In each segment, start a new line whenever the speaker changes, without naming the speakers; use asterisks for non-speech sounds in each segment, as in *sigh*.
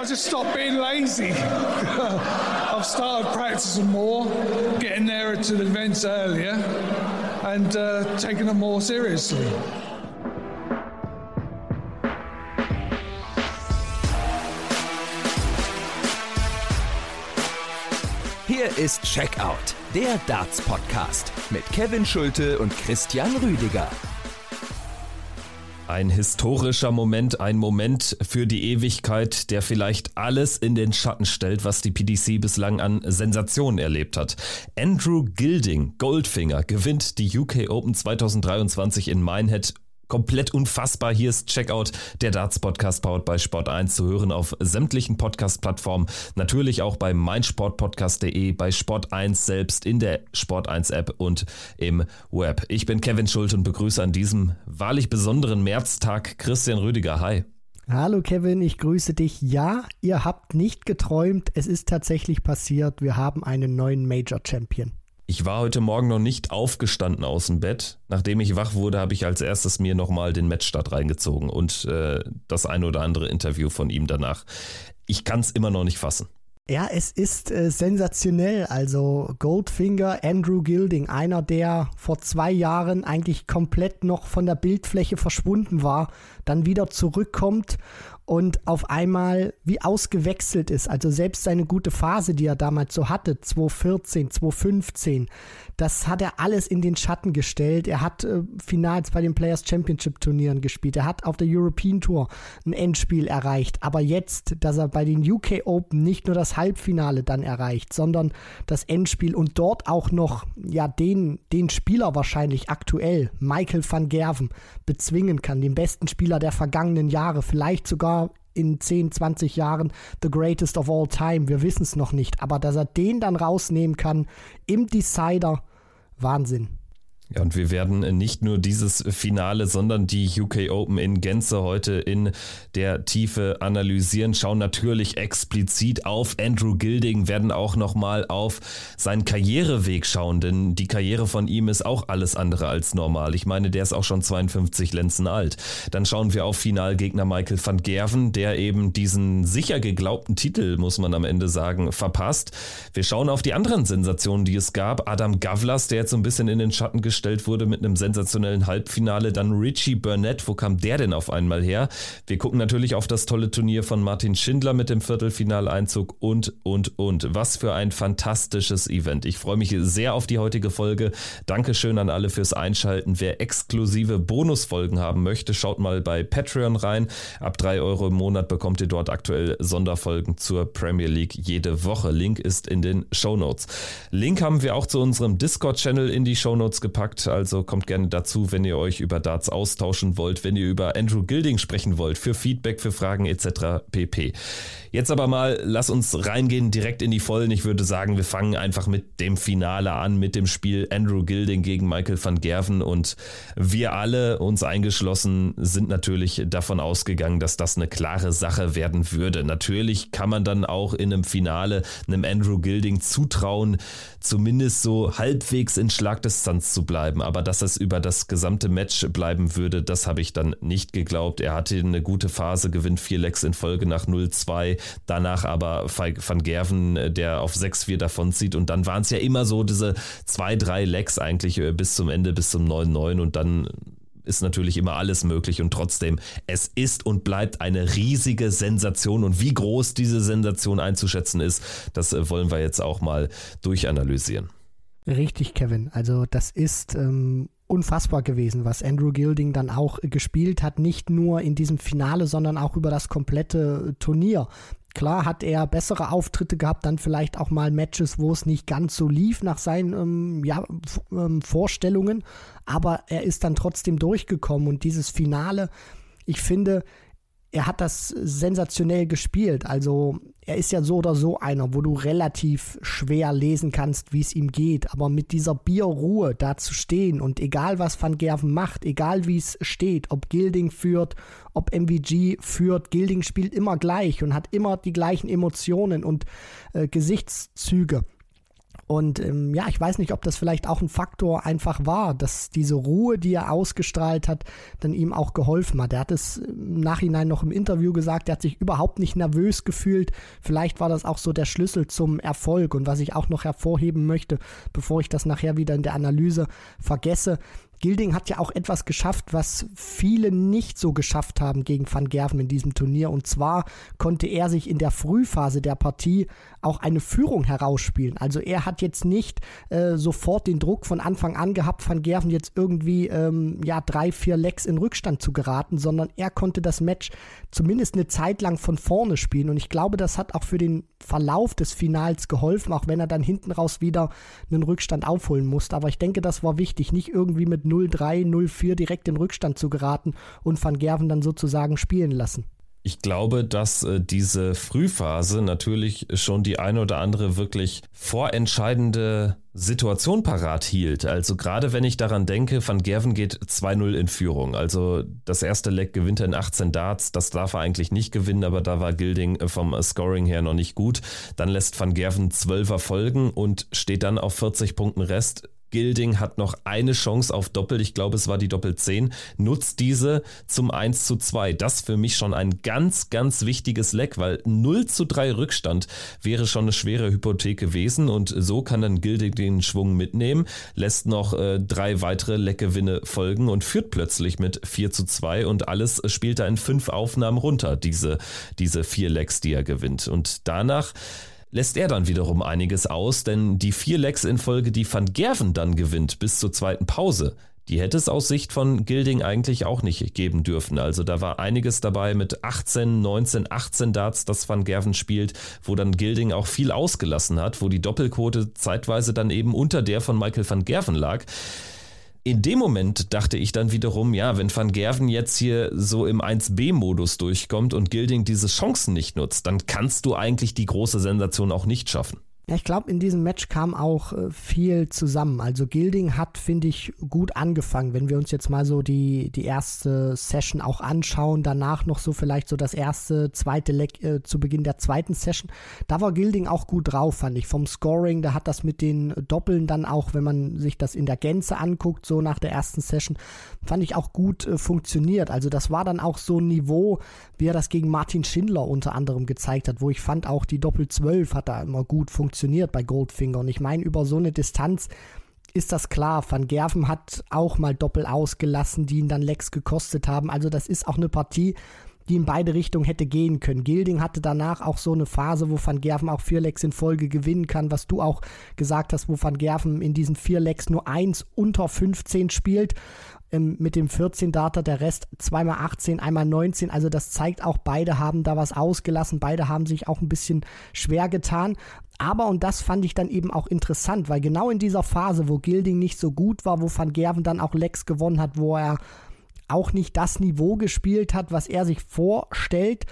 I just stopped being lazy. *laughs* I've started practicing more, getting there to the events earlier, and uh, taking them more seriously.
Hier ist Checkout, der Darts Podcast mit Kevin Schulte und Christian Rüdiger.
Ein historischer Moment, ein Moment für die Ewigkeit, der vielleicht alles in den Schatten stellt, was die PDC bislang an Sensationen erlebt hat. Andrew Gilding, Goldfinger, gewinnt die UK Open 2023 in Minehead komplett unfassbar. Hier ist Checkout, der Darts Podcast powered bei Sport 1 zu hören auf sämtlichen Podcast-Plattformen. Natürlich auch bei meinsportpodcast.de, bei Sport 1 selbst, in der Sport 1 App und im Web. Ich bin Kevin Schult und begrüße an diesem wahrlich besonderen Märztag Christian Rüdiger. Hi.
Hallo Kevin, ich grüße dich. Ja, ihr habt nicht geträumt, es ist tatsächlich passiert. Wir haben einen neuen Major Champion.
Ich war heute Morgen noch nicht aufgestanden aus dem Bett. Nachdem ich wach wurde, habe ich als erstes mir nochmal den Matchstart reingezogen und äh, das ein oder andere Interview von ihm danach. Ich kann es immer noch nicht fassen.
Ja, es ist äh, sensationell. Also Goldfinger, Andrew Gilding, einer, der vor zwei Jahren eigentlich komplett noch von der Bildfläche verschwunden war, dann wieder zurückkommt und auf einmal wie ausgewechselt ist. Also selbst seine gute Phase, die er damals so hatte, 2014, 2015, das hat er alles in den Schatten gestellt. Er hat äh, Finals bei den Players Championship Turnieren gespielt. Er hat auf der European Tour ein Endspiel erreicht. Aber jetzt, dass er bei den UK Open nicht nur das Halbfinale dann erreicht, sondern das Endspiel und dort auch noch ja den, den Spieler wahrscheinlich aktuell, Michael van Gerven, bezwingen kann, den besten Spieler der vergangenen Jahre, vielleicht sogar in 10, 20 Jahren the greatest of all time. Wir wissen es noch nicht. Aber dass er den dann rausnehmen kann im Decider, Wahnsinn.
Ja, und wir werden nicht nur dieses Finale, sondern die UK Open in Gänze heute in der Tiefe analysieren, schauen natürlich explizit auf Andrew Gilding, werden auch nochmal auf seinen Karriereweg schauen, denn die Karriere von ihm ist auch alles andere als normal. Ich meine, der ist auch schon 52 Lenzen alt. Dann schauen wir auf Finalgegner Michael van Gerven, der eben diesen sicher geglaubten Titel, muss man am Ende sagen, verpasst. Wir schauen auf die anderen Sensationen, die es gab. Adam Gavlas, der jetzt so ein bisschen in den Schatten gestellt gestellt wurde mit einem sensationellen Halbfinale. Dann Richie Burnett, wo kam der denn auf einmal her? Wir gucken natürlich auf das tolle Turnier von Martin Schindler mit dem Viertelfinaleinzug und, und, und. Was für ein fantastisches Event. Ich freue mich sehr auf die heutige Folge. Dankeschön an alle fürs Einschalten. Wer exklusive Bonusfolgen haben möchte, schaut mal bei Patreon rein. Ab drei Euro im Monat bekommt ihr dort aktuell Sonderfolgen zur Premier League jede Woche. Link ist in den Show Notes. Link haben wir auch zu unserem Discord-Channel in die Show Notes gepackt gepackt. Also kommt gerne dazu, wenn ihr euch über Darts austauschen wollt, wenn ihr über Andrew Gilding sprechen wollt, für Feedback, für Fragen etc. pp. Jetzt aber mal, lass uns reingehen direkt in die Vollen. Ich würde sagen, wir fangen einfach mit dem Finale an, mit dem Spiel Andrew Gilding gegen Michael van Gerven und wir alle, uns eingeschlossen, sind natürlich davon ausgegangen, dass das eine klare Sache werden würde. Natürlich kann man dann auch in einem Finale einem Andrew Gilding zutrauen, zumindest so halbwegs in Schlagdistanz zu bleiben, aber dass es über das gesamte Match bleiben würde, das habe ich dann nicht geglaubt. Er hatte eine gute Phase, gewinnt vier Lecks in Folge nach 0-2, danach aber Van Gerven, äh, der auf 6-4 davonzieht. Und dann waren es ja immer so diese zwei, drei Lecks eigentlich äh, bis zum Ende, bis zum 9-9 und dann ist natürlich immer alles möglich und trotzdem, es ist und bleibt eine riesige Sensation und wie groß diese Sensation einzuschätzen ist, das äh, wollen wir jetzt auch mal durchanalysieren.
Richtig, Kevin. Also das ist ähm, unfassbar gewesen, was Andrew Gilding dann auch gespielt hat, nicht nur in diesem Finale, sondern auch über das komplette Turnier. Klar hat er bessere Auftritte gehabt, dann vielleicht auch mal Matches, wo es nicht ganz so lief nach seinen ähm, ja, ähm, Vorstellungen, aber er ist dann trotzdem durchgekommen und dieses Finale, ich finde, er hat das sensationell gespielt. Also er ist ja so oder so einer, wo du relativ schwer lesen kannst, wie es ihm geht. Aber mit dieser Bierruhe da zu stehen und egal was Van Gerven macht, egal wie es steht, ob Gilding führt, ob MVG führt, Gilding spielt immer gleich und hat immer die gleichen Emotionen und äh, Gesichtszüge. Und ähm, ja, ich weiß nicht, ob das vielleicht auch ein Faktor einfach war, dass diese Ruhe, die er ausgestrahlt hat, dann ihm auch geholfen hat. Er hat es im Nachhinein noch im Interview gesagt, er hat sich überhaupt nicht nervös gefühlt. Vielleicht war das auch so der Schlüssel zum Erfolg. Und was ich auch noch hervorheben möchte, bevor ich das nachher wieder in der Analyse vergesse, Gilding hat ja auch etwas geschafft, was viele nicht so geschafft haben gegen Van Gerven in diesem Turnier. Und zwar konnte er sich in der Frühphase der Partie auch eine Führung herausspielen. Also er hat jetzt nicht äh, sofort den Druck von Anfang an gehabt, Van Gerven jetzt irgendwie ähm, ja drei, vier Lecks in Rückstand zu geraten, sondern er konnte das Match zumindest eine Zeit lang von vorne spielen. Und ich glaube, das hat auch für den Verlauf des Finals geholfen, auch wenn er dann hinten raus wieder einen Rückstand aufholen musste. Aber ich denke, das war wichtig, nicht irgendwie mit 0-3, 0-4 direkt in Rückstand zu geraten und Van Gerven dann sozusagen spielen lassen.
Ich glaube, dass äh, diese Frühphase natürlich schon die eine oder andere wirklich vorentscheidende Situation parat hielt. Also gerade wenn ich daran denke, Van Gerven geht 2-0 in Führung. Also das erste Leck gewinnt er in 18 Darts. Das darf er eigentlich nicht gewinnen, aber da war Gilding äh, vom Scoring her noch nicht gut. Dann lässt Van Gerven 12er folgen und steht dann auf 40 Punkten Rest Gilding hat noch eine Chance auf Doppel, ich glaube es war die Doppel 10, nutzt diese zum 1 zu 2. Das für mich schon ein ganz, ganz wichtiges Leck, weil 0 zu 3 Rückstand wäre schon eine schwere Hypothek gewesen und so kann dann Gilding den Schwung mitnehmen, lässt noch äh, drei weitere Leckgewinne folgen und führt plötzlich mit 4 zu 2 und alles spielt da in fünf Aufnahmen runter, diese, diese vier Lecks, die er gewinnt. Und danach lässt er dann wiederum einiges aus, denn die vier Lecks in Folge, die Van Gerven dann gewinnt bis zur zweiten Pause, die hätte es aus Sicht von Gilding eigentlich auch nicht geben dürfen. Also da war einiges dabei mit 18, 19, 18 Darts, das Van Gerven spielt, wo dann Gilding auch viel ausgelassen hat, wo die Doppelquote zeitweise dann eben unter der von Michael van Gerven lag. In dem Moment dachte ich dann wiederum, ja, wenn Van Gerven jetzt hier so im 1B-Modus durchkommt und Gilding diese Chancen nicht nutzt, dann kannst du eigentlich die große Sensation auch nicht schaffen.
Ja, ich glaube, in diesem Match kam auch äh, viel zusammen. Also Gilding hat, finde ich, gut angefangen. Wenn wir uns jetzt mal so die, die erste Session auch anschauen, danach noch so vielleicht so das erste, zweite Leck äh, zu Beginn der zweiten Session, da war Gilding auch gut drauf, fand ich. Vom Scoring, da hat das mit den Doppeln dann auch, wenn man sich das in der Gänze anguckt, so nach der ersten Session, fand ich auch gut äh, funktioniert. Also das war dann auch so ein Niveau, wie er das gegen Martin Schindler unter anderem gezeigt hat, wo ich fand auch die Doppel 12 hat da immer gut funktioniert funktioniert bei Goldfinger. Und ich meine, über so eine Distanz ist das klar. Van Gerven hat auch mal Doppel ausgelassen, die ihn dann Lecks gekostet haben. Also das ist auch eine Partie, die in beide Richtungen hätte gehen können. Gilding hatte danach auch so eine Phase, wo Van Gerven auch vier Lecks in Folge gewinnen kann, was du auch gesagt hast, wo Van Gerven in diesen vier Lecks nur eins unter 15 spielt ähm, mit dem 14 Data, der Rest zweimal 18, einmal 19. Also das zeigt auch, beide haben da was ausgelassen, beide haben sich auch ein bisschen schwer getan. Aber, und das fand ich dann eben auch interessant, weil genau in dieser Phase, wo Gilding nicht so gut war, wo Van Gerven dann auch Lex gewonnen hat, wo er auch nicht das Niveau gespielt hat, was er sich vorstellt,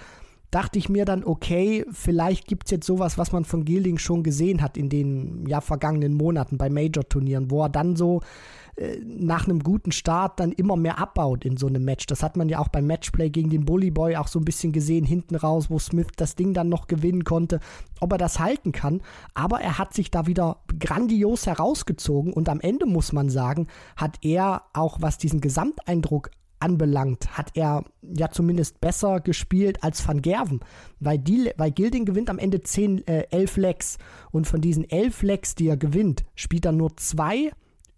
dachte ich mir dann, okay, vielleicht gibt es jetzt sowas, was man von Gilding schon gesehen hat in den ja, vergangenen Monaten bei Major-Turnieren, wo er dann so äh, nach einem guten Start dann immer mehr abbaut in so einem Match. Das hat man ja auch beim Matchplay gegen den Bully Boy auch so ein bisschen gesehen, hinten raus, wo Smith das Ding dann noch gewinnen konnte, ob er das halten kann. Aber er hat sich da wieder grandios herausgezogen und am Ende muss man sagen, hat er auch, was diesen Gesamteindruck anbelangt, hat er ja zumindest besser gespielt als Van Gerven, weil, die, weil Gilding gewinnt am Ende 10, äh, 11 Lecks. Und von diesen 11 Lecks, die er gewinnt, spielt er nur zwei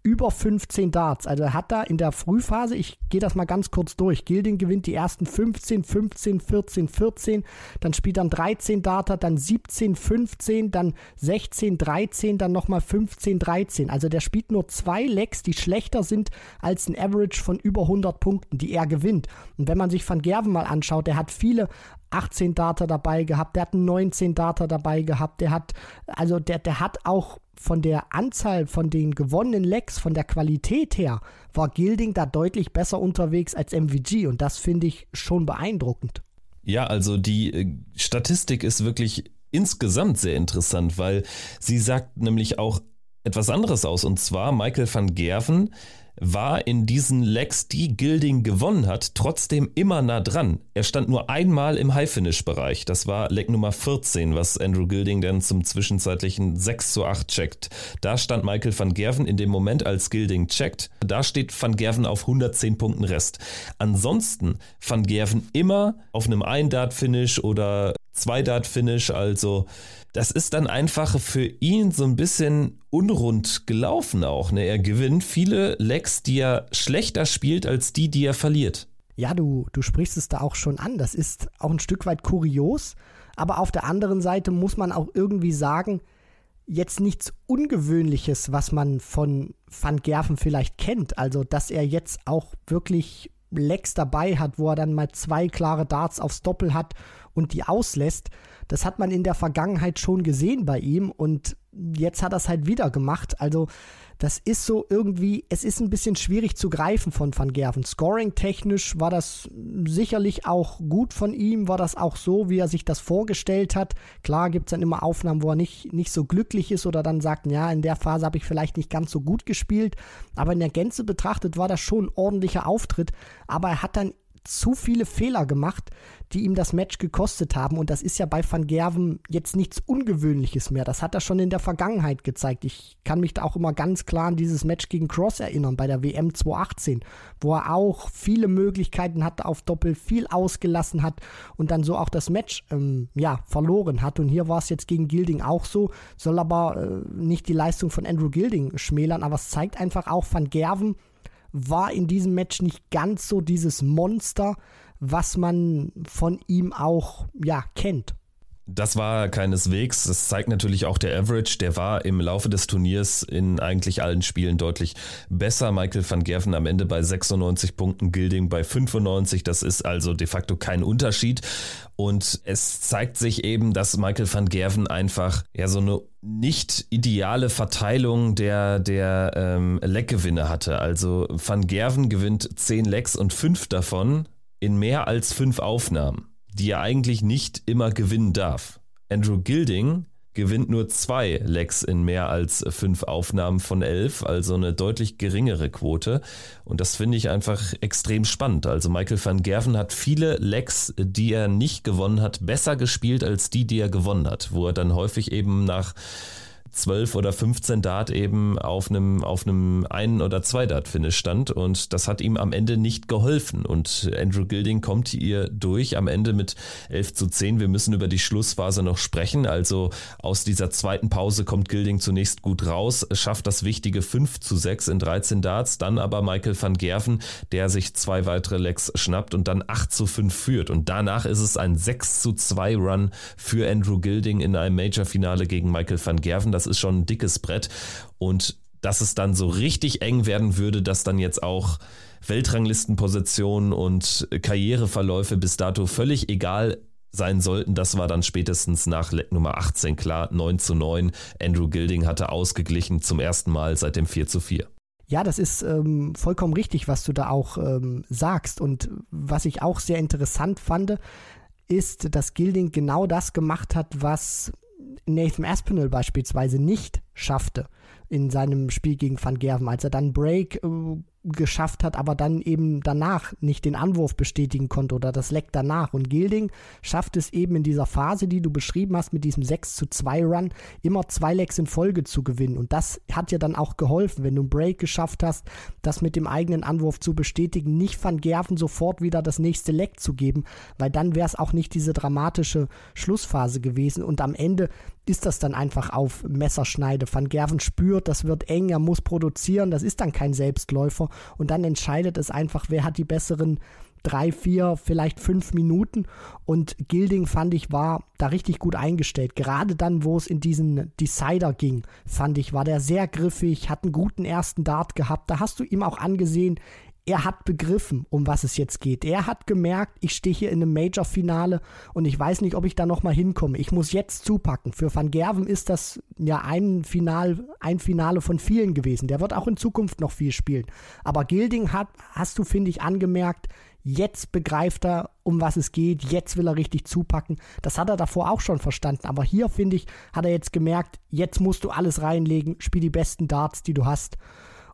über 15 Darts. Also er hat da in der Frühphase, ich gehe das mal ganz kurz durch, Gilding gewinnt die ersten 15, 15, 14, 14, dann spielt dann 13 Darter, dann 17, 15, dann 16, 13, dann nochmal 15, 13. Also der spielt nur zwei Lecks, die schlechter sind als ein Average von über 100 Punkten, die er gewinnt. Und wenn man sich Van Gerven mal anschaut, der hat viele 18 Data dabei gehabt, der hat 19 Data dabei gehabt, der hat, also der, der hat auch von der Anzahl von den gewonnenen Lecks, von der Qualität her, war Gilding da deutlich besser unterwegs als MVG und das finde ich schon beeindruckend.
Ja, also die äh, Statistik ist wirklich insgesamt sehr interessant, weil sie sagt nämlich auch etwas anderes aus und zwar Michael van Gerven war in diesen Legs, die Gilding gewonnen hat, trotzdem immer nah dran. Er stand nur einmal im High-Finish-Bereich. Das war Leg Nummer 14, was Andrew Gilding dann zum zwischenzeitlichen 6 zu 8 checkt. Da stand Michael van Gerven in dem Moment, als Gilding checkt. Da steht van Gerven auf 110 Punkten Rest. Ansonsten van Gerven immer auf einem Ein-Dart-Finish oder Zwei-Dart-Finish, also das ist dann einfach für ihn so ein bisschen unrund gelaufen auch. Ne? Er gewinnt viele Lecks, die er schlechter spielt als die, die er verliert.
Ja, du, du sprichst es da auch schon an. Das ist auch ein Stück weit kurios. Aber auf der anderen Seite muss man auch irgendwie sagen, jetzt nichts Ungewöhnliches, was man von Van Gerven vielleicht kennt. Also, dass er jetzt auch wirklich Lecks dabei hat, wo er dann mal zwei klare Darts aufs Doppel hat und die auslässt. Das hat man in der Vergangenheit schon gesehen bei ihm und jetzt hat er es halt wieder gemacht. Also das ist so irgendwie, es ist ein bisschen schwierig zu greifen von Van Gerven. Scoring-technisch war das sicherlich auch gut von ihm, war das auch so, wie er sich das vorgestellt hat. Klar gibt es dann immer Aufnahmen, wo er nicht, nicht so glücklich ist oder dann sagt, ja, in der Phase habe ich vielleicht nicht ganz so gut gespielt. Aber in der Gänze betrachtet war das schon ein ordentlicher Auftritt. Aber er hat dann zu viele Fehler gemacht, die ihm das Match gekostet haben. Und das ist ja bei Van Gerven jetzt nichts Ungewöhnliches mehr. Das hat er schon in der Vergangenheit gezeigt. Ich kann mich da auch immer ganz klar an dieses Match gegen Cross erinnern bei der WM 2018, wo er auch viele Möglichkeiten hatte auf Doppel, viel ausgelassen hat und dann so auch das Match ähm, ja, verloren hat. Und hier war es jetzt gegen Gilding auch so, soll aber äh, nicht die Leistung von Andrew Gilding schmälern, aber es zeigt einfach auch Van Gerven, war in diesem Match nicht ganz so dieses Monster, was man von ihm auch ja kennt.
Das war keineswegs. Das zeigt natürlich auch der Average. Der war im Laufe des Turniers in eigentlich allen Spielen deutlich besser. Michael van Gerven am Ende bei 96 Punkten, Gilding bei 95. Das ist also de facto kein Unterschied. Und es zeigt sich eben, dass Michael van Gerven einfach ja so eine nicht ideale Verteilung der, der ähm, Leckgewinne hatte. Also Van Gerven gewinnt 10 Lecks und 5 davon in mehr als 5 Aufnahmen die er eigentlich nicht immer gewinnen darf. Andrew Gilding gewinnt nur zwei Lecks in mehr als fünf Aufnahmen von elf, also eine deutlich geringere Quote. Und das finde ich einfach extrem spannend. Also Michael van Gerven hat viele Lecks, die er nicht gewonnen hat, besser gespielt als die, die er gewonnen hat, wo er dann häufig eben nach 12 oder 15 Dart eben auf einem, auf einem ein- oder zwei Dart-Finish stand und das hat ihm am Ende nicht geholfen und Andrew Gilding kommt hier durch am Ende mit 11 zu 10. Wir müssen über die Schlussphase noch sprechen, also aus dieser zweiten Pause kommt Gilding zunächst gut raus, schafft das wichtige 5 zu 6 in 13 Darts, dann aber Michael van Gerven, der sich zwei weitere Lecks schnappt und dann 8 zu 5 führt und danach ist es ein 6 zu 2 Run für Andrew Gilding in einem Major-Finale gegen Michael van Gerven. Das das ist schon ein dickes Brett. Und dass es dann so richtig eng werden würde, dass dann jetzt auch Weltranglistenpositionen und Karriereverläufe bis dato völlig egal sein sollten. Das war dann spätestens nach Leck Nummer 18 klar, 9 zu 9. Andrew Gilding hatte ausgeglichen zum ersten Mal seit dem 4 zu 4.
Ja, das ist ähm, vollkommen richtig, was du da auch ähm, sagst. Und was ich auch sehr interessant fand, ist, dass Gilding genau das gemacht hat, was Nathan Aspinall beispielsweise nicht schaffte in seinem Spiel gegen Van Gerven, als er dann Break äh, geschafft hat, aber dann eben danach nicht den Anwurf bestätigen konnte oder das Leck danach. Und Gilding schafft es eben in dieser Phase, die du beschrieben hast, mit diesem 6 zu 2 Run, immer zwei Lecks in Folge zu gewinnen. Und das hat ja dann auch geholfen, wenn du einen Break geschafft hast, das mit dem eigenen Anwurf zu bestätigen, nicht Van Gerven sofort wieder das nächste Leck zu geben, weil dann wäre es auch nicht diese dramatische Schlussphase gewesen. Und am Ende ist das dann einfach auf Messerschneide. Van Gerven spürt, das wird eng, er muss produzieren, das ist dann kein Selbstläufer und dann entscheidet es einfach, wer hat die besseren drei, vier, vielleicht fünf Minuten. Und Gilding fand ich war da richtig gut eingestellt. Gerade dann, wo es in diesen Decider ging, fand ich, war der sehr griffig, hat einen guten ersten Dart gehabt. Da hast du ihm auch angesehen, er hat begriffen, um was es jetzt geht. Er hat gemerkt, ich stehe hier in einem Major-Finale und ich weiß nicht, ob ich da nochmal hinkomme. Ich muss jetzt zupacken. Für Van Gerven ist das ja ein, Final, ein Finale von vielen gewesen. Der wird auch in Zukunft noch viel spielen. Aber Gilding hat, hast du, finde ich, angemerkt, jetzt begreift er, um was es geht, jetzt will er richtig zupacken. Das hat er davor auch schon verstanden. Aber hier, finde ich, hat er jetzt gemerkt, jetzt musst du alles reinlegen, spiel die besten Darts, die du hast.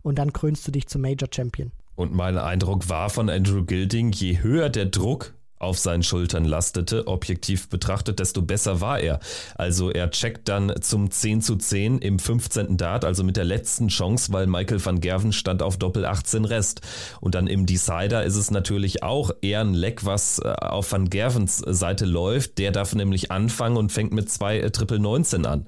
und dann krönst du dich zum Major Champion.
Und mein Eindruck war von Andrew Gilding, je höher der Druck auf seinen Schultern lastete, objektiv betrachtet, desto besser war er. Also er checkt dann zum 10 zu 10 im 15. Dart, also mit der letzten Chance, weil Michael van Gerven stand auf Doppel 18 Rest. Und dann im Decider ist es natürlich auch eher ein Leck, was äh, auf van Gervens Seite läuft. Der darf nämlich anfangen und fängt mit zwei äh, Triple 19 an.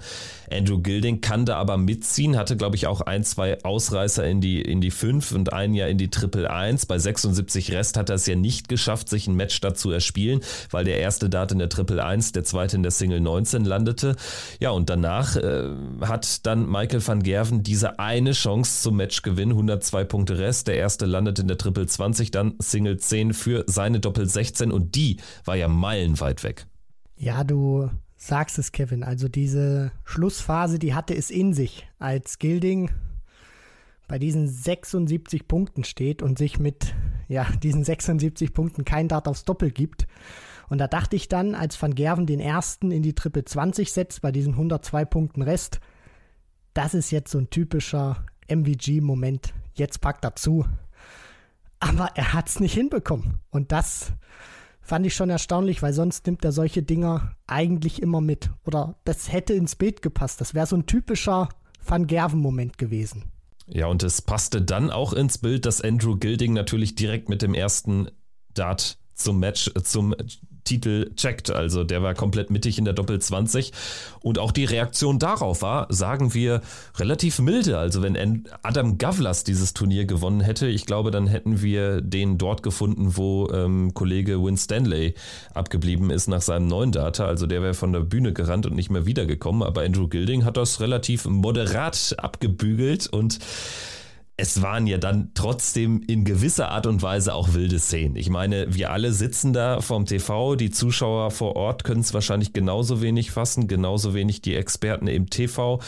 Andrew Gilding kann da aber mitziehen, hatte glaube ich auch ein, zwei Ausreißer in die, in die 5 und ein Jahr in die Triple 1. Bei 76 Rest hat er es ja nicht geschafft, sich ein Match dazu zu erspielen, weil der erste Dart in der Triple 1, der zweite in der Single 19 landete. Ja, und danach äh, hat dann Michael van Gerven diese eine Chance zum Matchgewinn, 102 Punkte Rest. Der erste landet in der Triple 20, dann Single 10 für seine Doppel 16 und die war ja meilenweit weg.
Ja, du sagst es, Kevin. Also diese Schlussphase, die hatte es in sich, als Gilding bei diesen 76 Punkten steht und sich mit ja, diesen 76 Punkten kein Dart aufs Doppel gibt. Und da dachte ich dann, als Van Gerven den ersten in die Triple 20 setzt, bei diesen 102 Punkten Rest, das ist jetzt so ein typischer MVG-Moment. Jetzt packt er zu. Aber er hat es nicht hinbekommen. Und das fand ich schon erstaunlich, weil sonst nimmt er solche Dinger eigentlich immer mit. Oder das hätte ins Bild gepasst. Das wäre so ein typischer Van Gerven-Moment gewesen.
Ja, und es passte dann auch ins Bild, dass Andrew Gilding natürlich direkt mit dem ersten Dart zum Match, zum Titel checkt. Also der war komplett mittig in der Doppel 20. Und auch die Reaktion darauf war, sagen wir, relativ milde. Also wenn Adam Gavlas dieses Turnier gewonnen hätte, ich glaube, dann hätten wir den dort gefunden, wo ähm, Kollege Win Stanley abgeblieben ist nach seinem neuen Data. Also der wäre von der Bühne gerannt und nicht mehr wiedergekommen. Aber Andrew Gilding hat das relativ moderat abgebügelt und es waren ja dann trotzdem in gewisser Art und Weise auch wilde Szenen. Ich meine, wir alle sitzen da vorm TV, die Zuschauer vor Ort können es wahrscheinlich genauso wenig fassen, genauso wenig die Experten im TV.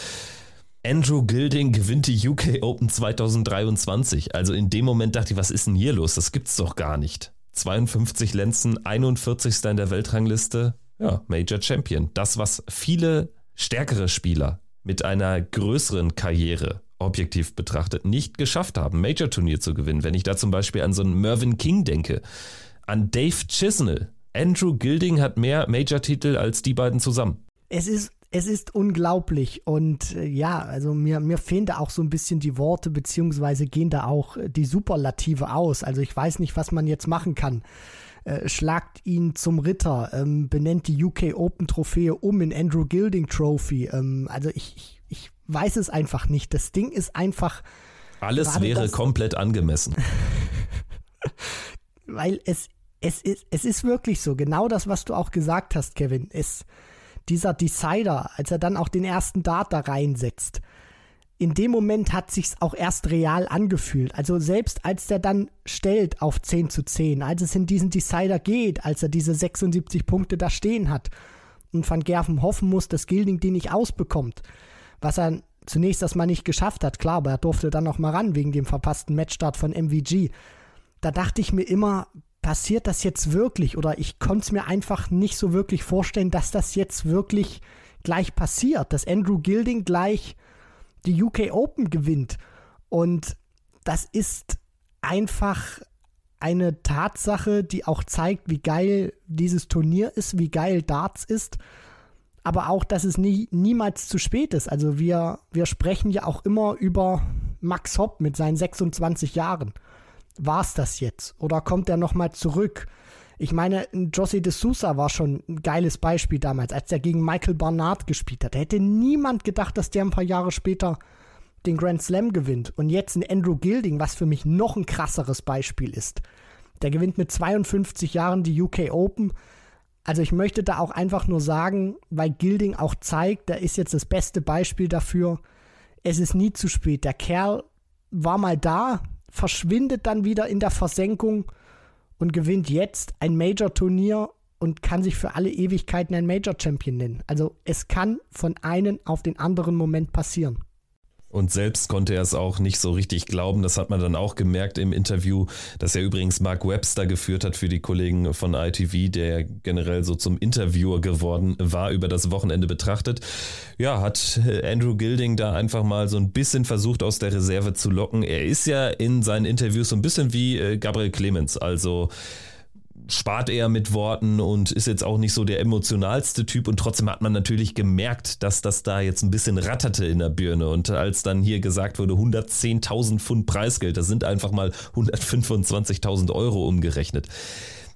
Andrew Gilding gewinnt die UK Open 2023. Also in dem Moment dachte ich, was ist denn hier los? Das gibt's doch gar nicht. 52 Lenzen, 41. in der Weltrangliste. Ja, Major Champion. Das, was viele stärkere Spieler mit einer größeren Karriere objektiv betrachtet nicht geschafft haben, Major-Turnier zu gewinnen. Wenn ich da zum Beispiel an so einen Mervyn King denke, an Dave Chisnell. Andrew Gilding hat mehr Major-Titel als die beiden zusammen.
Es ist es ist unglaublich und äh, ja, also mir, mir fehlen da auch so ein bisschen die Worte, beziehungsweise gehen da auch äh, die Superlative aus. Also ich weiß nicht, was man jetzt machen kann. Äh, schlagt ihn zum Ritter, ähm, benennt die UK Open Trophäe um in Andrew Gilding Trophy. Ähm, also ich, ich ich weiß es einfach nicht. Das Ding ist einfach.
Alles wäre komplett angemessen. *laughs*
weil es, es, ist, es ist wirklich so. Genau das, was du auch gesagt hast, Kevin, ist dieser Decider, als er dann auch den ersten Dart da reinsetzt. In dem Moment hat sich's auch erst real angefühlt. Also selbst als der dann stellt auf 10 zu 10, als es in diesen Decider geht, als er diese 76 Punkte da stehen hat und Van Gerven hoffen muss, dass Gilding die nicht ausbekommt, was er zunächst erstmal nicht geschafft hat. Klar, aber er durfte dann noch mal ran wegen dem verpassten Matchstart von MVG. Da dachte ich mir immer, passiert das jetzt wirklich? Oder ich konnte es mir einfach nicht so wirklich vorstellen, dass das jetzt wirklich gleich passiert, dass Andrew Gilding gleich die UK Open gewinnt. Und das ist einfach eine Tatsache, die auch zeigt, wie geil dieses Turnier ist, wie geil Darts ist aber auch, dass es nie, niemals zu spät ist. Also wir, wir sprechen ja auch immer über Max Hopp mit seinen 26 Jahren. War es das jetzt? Oder kommt er nochmal zurück? Ich meine, Josie de Sousa war schon ein geiles Beispiel damals, als er gegen Michael Barnard gespielt hat. Da hätte niemand gedacht, dass der ein paar Jahre später den Grand Slam gewinnt. Und jetzt ein Andrew Gilding, was für mich noch ein krasseres Beispiel ist. Der gewinnt mit 52 Jahren die UK Open also ich möchte da auch einfach nur sagen, weil Gilding auch zeigt, da ist jetzt das beste Beispiel dafür, es ist nie zu spät. Der Kerl war mal da, verschwindet dann wieder in der Versenkung und gewinnt jetzt ein Major-Turnier und kann sich für alle Ewigkeiten ein Major-Champion nennen. Also es kann von einem auf den anderen Moment passieren.
Und selbst konnte er es auch nicht so richtig glauben. Das hat man dann auch gemerkt im Interview, das er übrigens Mark Webster geführt hat für die Kollegen von ITV, der generell so zum Interviewer geworden war, über das Wochenende betrachtet. Ja, hat Andrew Gilding da einfach mal so ein bisschen versucht, aus der Reserve zu locken. Er ist ja in seinen Interviews so ein bisschen wie äh, Gabriel Clemens. Also spart eher mit Worten und ist jetzt auch nicht so der emotionalste Typ. Und trotzdem hat man natürlich gemerkt, dass das da jetzt ein bisschen ratterte in der Birne. Und als dann hier gesagt wurde 110.000 Pfund Preisgeld, das sind einfach mal 125.000 Euro umgerechnet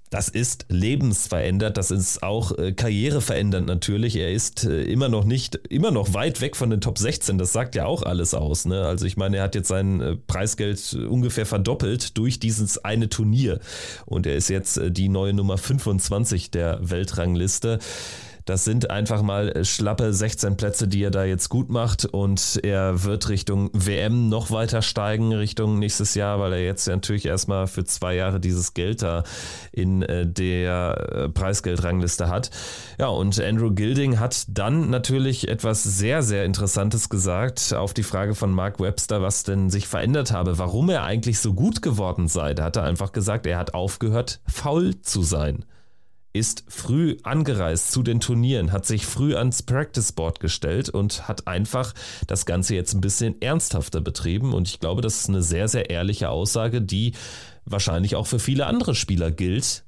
das ist lebensverändert, das ist auch äh, karriereverändernd natürlich. Er ist äh, immer noch nicht, immer noch weit weg von den Top 16, das sagt ja auch alles aus. Ne? Also ich meine, er hat jetzt sein äh, Preisgeld ungefähr verdoppelt durch dieses eine Turnier und er ist jetzt äh, die neue Nummer 25 der Weltrangliste. Das sind einfach mal schlappe 16 Plätze, die er da jetzt gut macht und er wird Richtung WM noch weiter steigen, Richtung nächstes Jahr, weil er jetzt natürlich erstmal für zwei Jahre dieses Geld da in äh, der äh, Preisgeldrangliste hat. Ja, und Andrew Gilding hat dann natürlich etwas sehr, sehr Interessantes gesagt auf die Frage von Mark Webster, was denn sich verändert habe, warum er eigentlich so gut geworden sei. Da hat er einfach gesagt, er hat aufgehört, faul zu sein ist früh angereist zu den Turnieren, hat sich früh ans Practice Board gestellt und hat einfach das Ganze jetzt ein bisschen ernsthafter betrieben. Und ich glaube, das ist eine sehr, sehr ehrliche Aussage, die wahrscheinlich auch für viele andere Spieler gilt.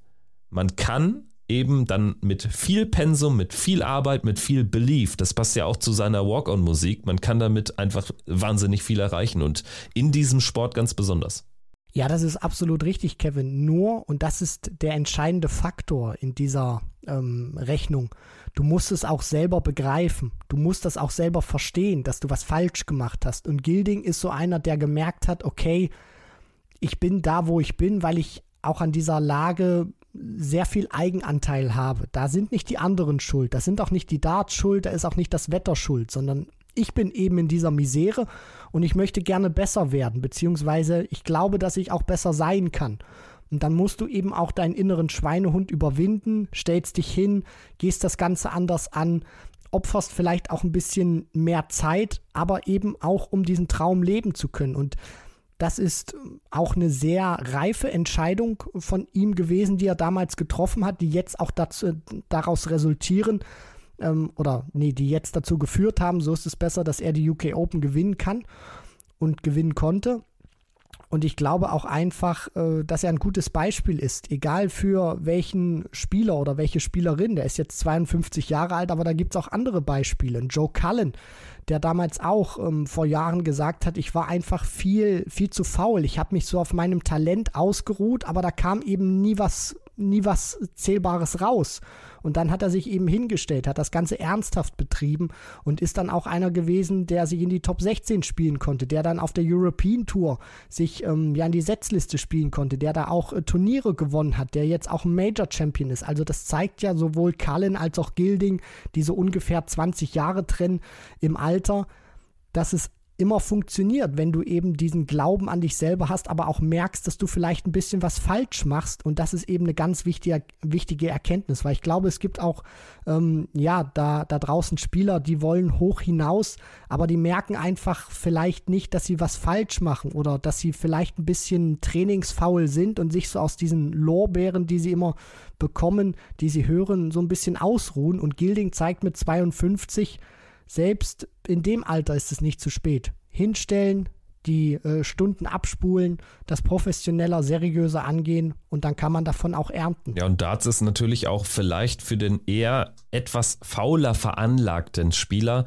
Man kann eben dann mit viel Pensum, mit viel Arbeit, mit viel Belief, das passt ja auch zu seiner Walk-on-Musik, man kann damit einfach wahnsinnig viel erreichen und in diesem Sport ganz besonders.
Ja, das ist absolut richtig, Kevin. Nur, und das ist der entscheidende Faktor in dieser ähm, Rechnung, du musst es auch selber begreifen. Du musst das auch selber verstehen, dass du was falsch gemacht hast. Und Gilding ist so einer, der gemerkt hat, okay, ich bin da, wo ich bin, weil ich auch an dieser Lage sehr viel Eigenanteil habe. Da sind nicht die anderen schuld, da sind auch nicht die Darts schuld, da ist auch nicht das Wetter schuld, sondern ich bin eben in dieser Misere und ich möchte gerne besser werden, beziehungsweise ich glaube, dass ich auch besser sein kann. Und dann musst du eben auch deinen inneren Schweinehund überwinden, stellst dich hin, gehst das Ganze anders an, opferst vielleicht auch ein bisschen mehr Zeit, aber eben auch, um diesen Traum leben zu können. Und das ist auch eine sehr reife Entscheidung von ihm gewesen, die er damals getroffen hat, die jetzt auch dazu, daraus resultieren, ähm, oder nee, die jetzt dazu geführt haben, so ist es besser, dass er die UK Open gewinnen kann und gewinnen konnte. Und ich glaube auch einfach, äh, dass er ein gutes Beispiel ist, egal für welchen Spieler oder welche Spielerin. Der ist jetzt 52 Jahre alt, aber da gibt es auch andere Beispiele. Joe Cullen, der damals auch ähm, vor Jahren gesagt hat, ich war einfach viel, viel zu faul. Ich habe mich so auf meinem Talent ausgeruht, aber da kam eben nie was, nie was Zählbares raus. Und dann hat er sich eben hingestellt, hat das Ganze ernsthaft betrieben und ist dann auch einer gewesen, der sich in die Top 16 spielen konnte, der dann auf der European Tour sich ähm, ja in die Setzliste spielen konnte, der da auch äh, Turniere gewonnen hat, der jetzt auch Major Champion ist. Also das zeigt ja sowohl Cullen als auch Gilding, diese ungefähr 20 Jahre trennen im Alter, dass es immer funktioniert, wenn du eben diesen Glauben an dich selber hast, aber auch merkst, dass du vielleicht ein bisschen was falsch machst. Und das ist eben eine ganz wichtige, wichtige Erkenntnis, weil ich glaube, es gibt auch, ähm, ja, da, da draußen Spieler, die wollen hoch hinaus, aber die merken einfach vielleicht nicht, dass sie was falsch machen oder dass sie vielleicht ein bisschen trainingsfaul sind und sich so aus diesen Lorbeeren, die sie immer bekommen, die sie hören, so ein bisschen ausruhen. Und Gilding zeigt mit 52, selbst in dem Alter ist es nicht zu spät. Hinstellen, die äh, Stunden abspulen, das professioneller, seriöser angehen und dann kann man davon auch ernten.
Ja, und Darts ist natürlich auch vielleicht für den eher etwas fauler veranlagten Spieler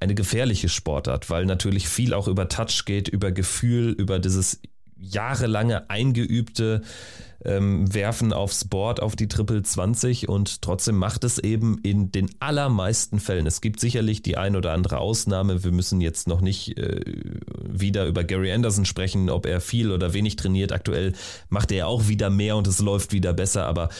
eine gefährliche Sportart, weil natürlich viel auch über Touch geht, über Gefühl, über dieses jahrelange eingeübte ähm, werfen aufs Board auf die Triple 20 und trotzdem macht es eben in den allermeisten Fällen. Es gibt sicherlich die ein oder andere Ausnahme. Wir müssen jetzt noch nicht äh, wieder über Gary Anderson sprechen, ob er viel oder wenig trainiert. Aktuell macht er auch wieder mehr und es läuft wieder besser, aber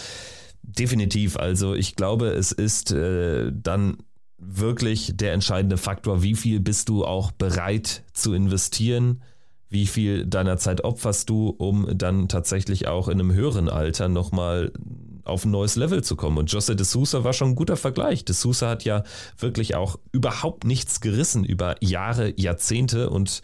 definitiv. Also ich glaube, es ist äh, dann wirklich der entscheidende Faktor, wie viel bist du auch bereit zu investieren wie viel deiner Zeit opferst du, um dann tatsächlich auch in einem höheren Alter nochmal auf ein neues Level zu kommen. Und Jose de Sousa war schon ein guter Vergleich. De Sousa hat ja wirklich auch überhaupt nichts gerissen über Jahre, Jahrzehnte und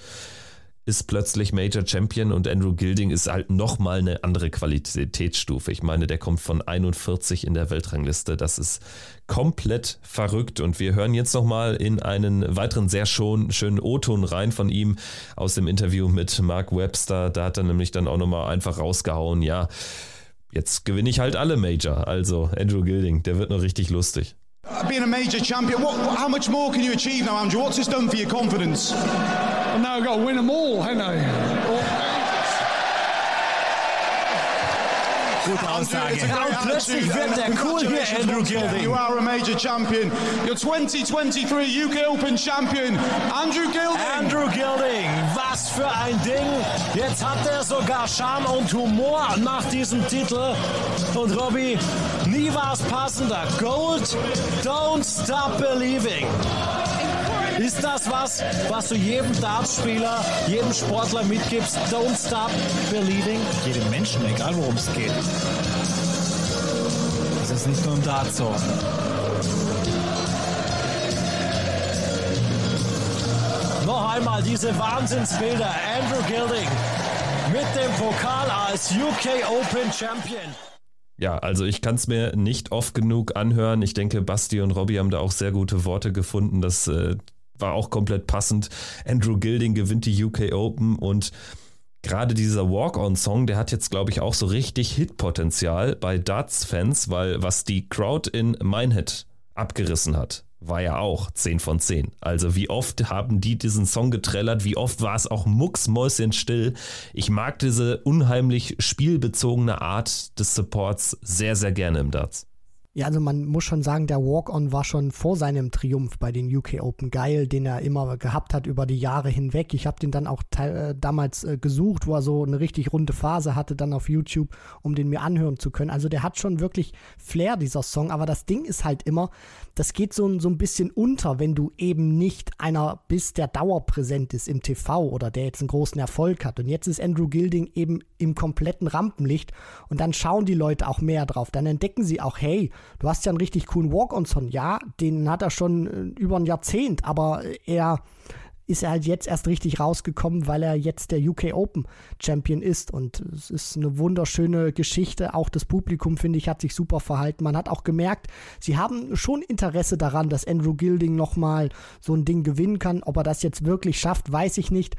ist plötzlich Major Champion und Andrew Gilding ist halt nochmal eine andere Qualitätsstufe. Ich meine, der kommt von 41 in der Weltrangliste. Das ist komplett verrückt und wir hören jetzt nochmal in einen weiteren sehr schon, schönen O-Ton rein von ihm aus dem Interview mit Mark Webster. Da hat er nämlich dann auch nochmal einfach rausgehauen, ja, jetzt gewinne ich halt alle Major. Also Andrew Gilding, der wird noch richtig lustig.
Uh, being a major champion, what, how much more can you achieve now, Andrew? What's this done for your confidence?
Well, now I've got to win them all, haven't I?
Gute Aussage. Und plötzlich wird der cool hier, Andrew Gilding.
You are a major champion. You're 2023 UK Open Champion, Andrew Gilding.
Andrew Gilding, was für ein Ding. Jetzt hat er sogar Charme und Humor nach diesem Titel. Und Robbie, nie war es passender. Gold, don't stop believing. Ist das was, was du jedem Dartspieler, jedem Sportler mitgibst? Don't stop believing?
Jedem Menschen, egal worum es geht. Das ist nicht nur im Dart so.
Noch einmal diese Wahnsinnsbilder. Andrew Gilding mit dem Pokal als UK Open Champion.
Ja, also ich kann es mir nicht oft genug anhören. Ich denke, Basti und Robbie haben da auch sehr gute Worte gefunden. Das äh, war auch komplett passend. Andrew Gilding gewinnt die UK Open und gerade dieser Walk-on-Song, der hat jetzt, glaube ich, auch so richtig Hitpotenzial bei Darts-Fans, weil was die Crowd in Minehead abgerissen hat, war ja auch 10 von 10. Also wie oft haben die diesen Song getrellert, wie oft war es auch mucksmäuschenstill. Ich mag diese unheimlich spielbezogene Art des Supports sehr, sehr gerne im Darts.
Ja, also man muss schon sagen, der Walk-On war schon vor seinem Triumph bei den UK Open geil, den er immer gehabt hat über die Jahre hinweg. Ich habe den dann auch äh, damals äh, gesucht, wo er so eine richtig runde Phase hatte, dann auf YouTube, um den mir anhören zu können. Also der hat schon wirklich Flair, dieser Song. Aber das Ding ist halt immer, das geht so, so ein bisschen unter, wenn du eben nicht einer bist, der dauerpräsent ist im TV oder der jetzt einen großen Erfolg hat. Und jetzt ist Andrew Gilding eben im kompletten Rampenlicht und dann schauen die Leute auch mehr drauf. Dann entdecken sie auch, hey, du hast ja einen richtig coolen Walk-on-Song. Ja, den hat er schon äh, über ein Jahrzehnt, aber er ist halt jetzt erst richtig rausgekommen, weil er jetzt der UK Open Champion ist. Und es ist eine wunderschöne Geschichte. Auch das Publikum, finde ich, hat sich super verhalten. Man hat auch gemerkt, sie haben schon Interesse daran, dass Andrew Gilding nochmal so ein Ding gewinnen kann. Ob er das jetzt wirklich schafft, weiß ich nicht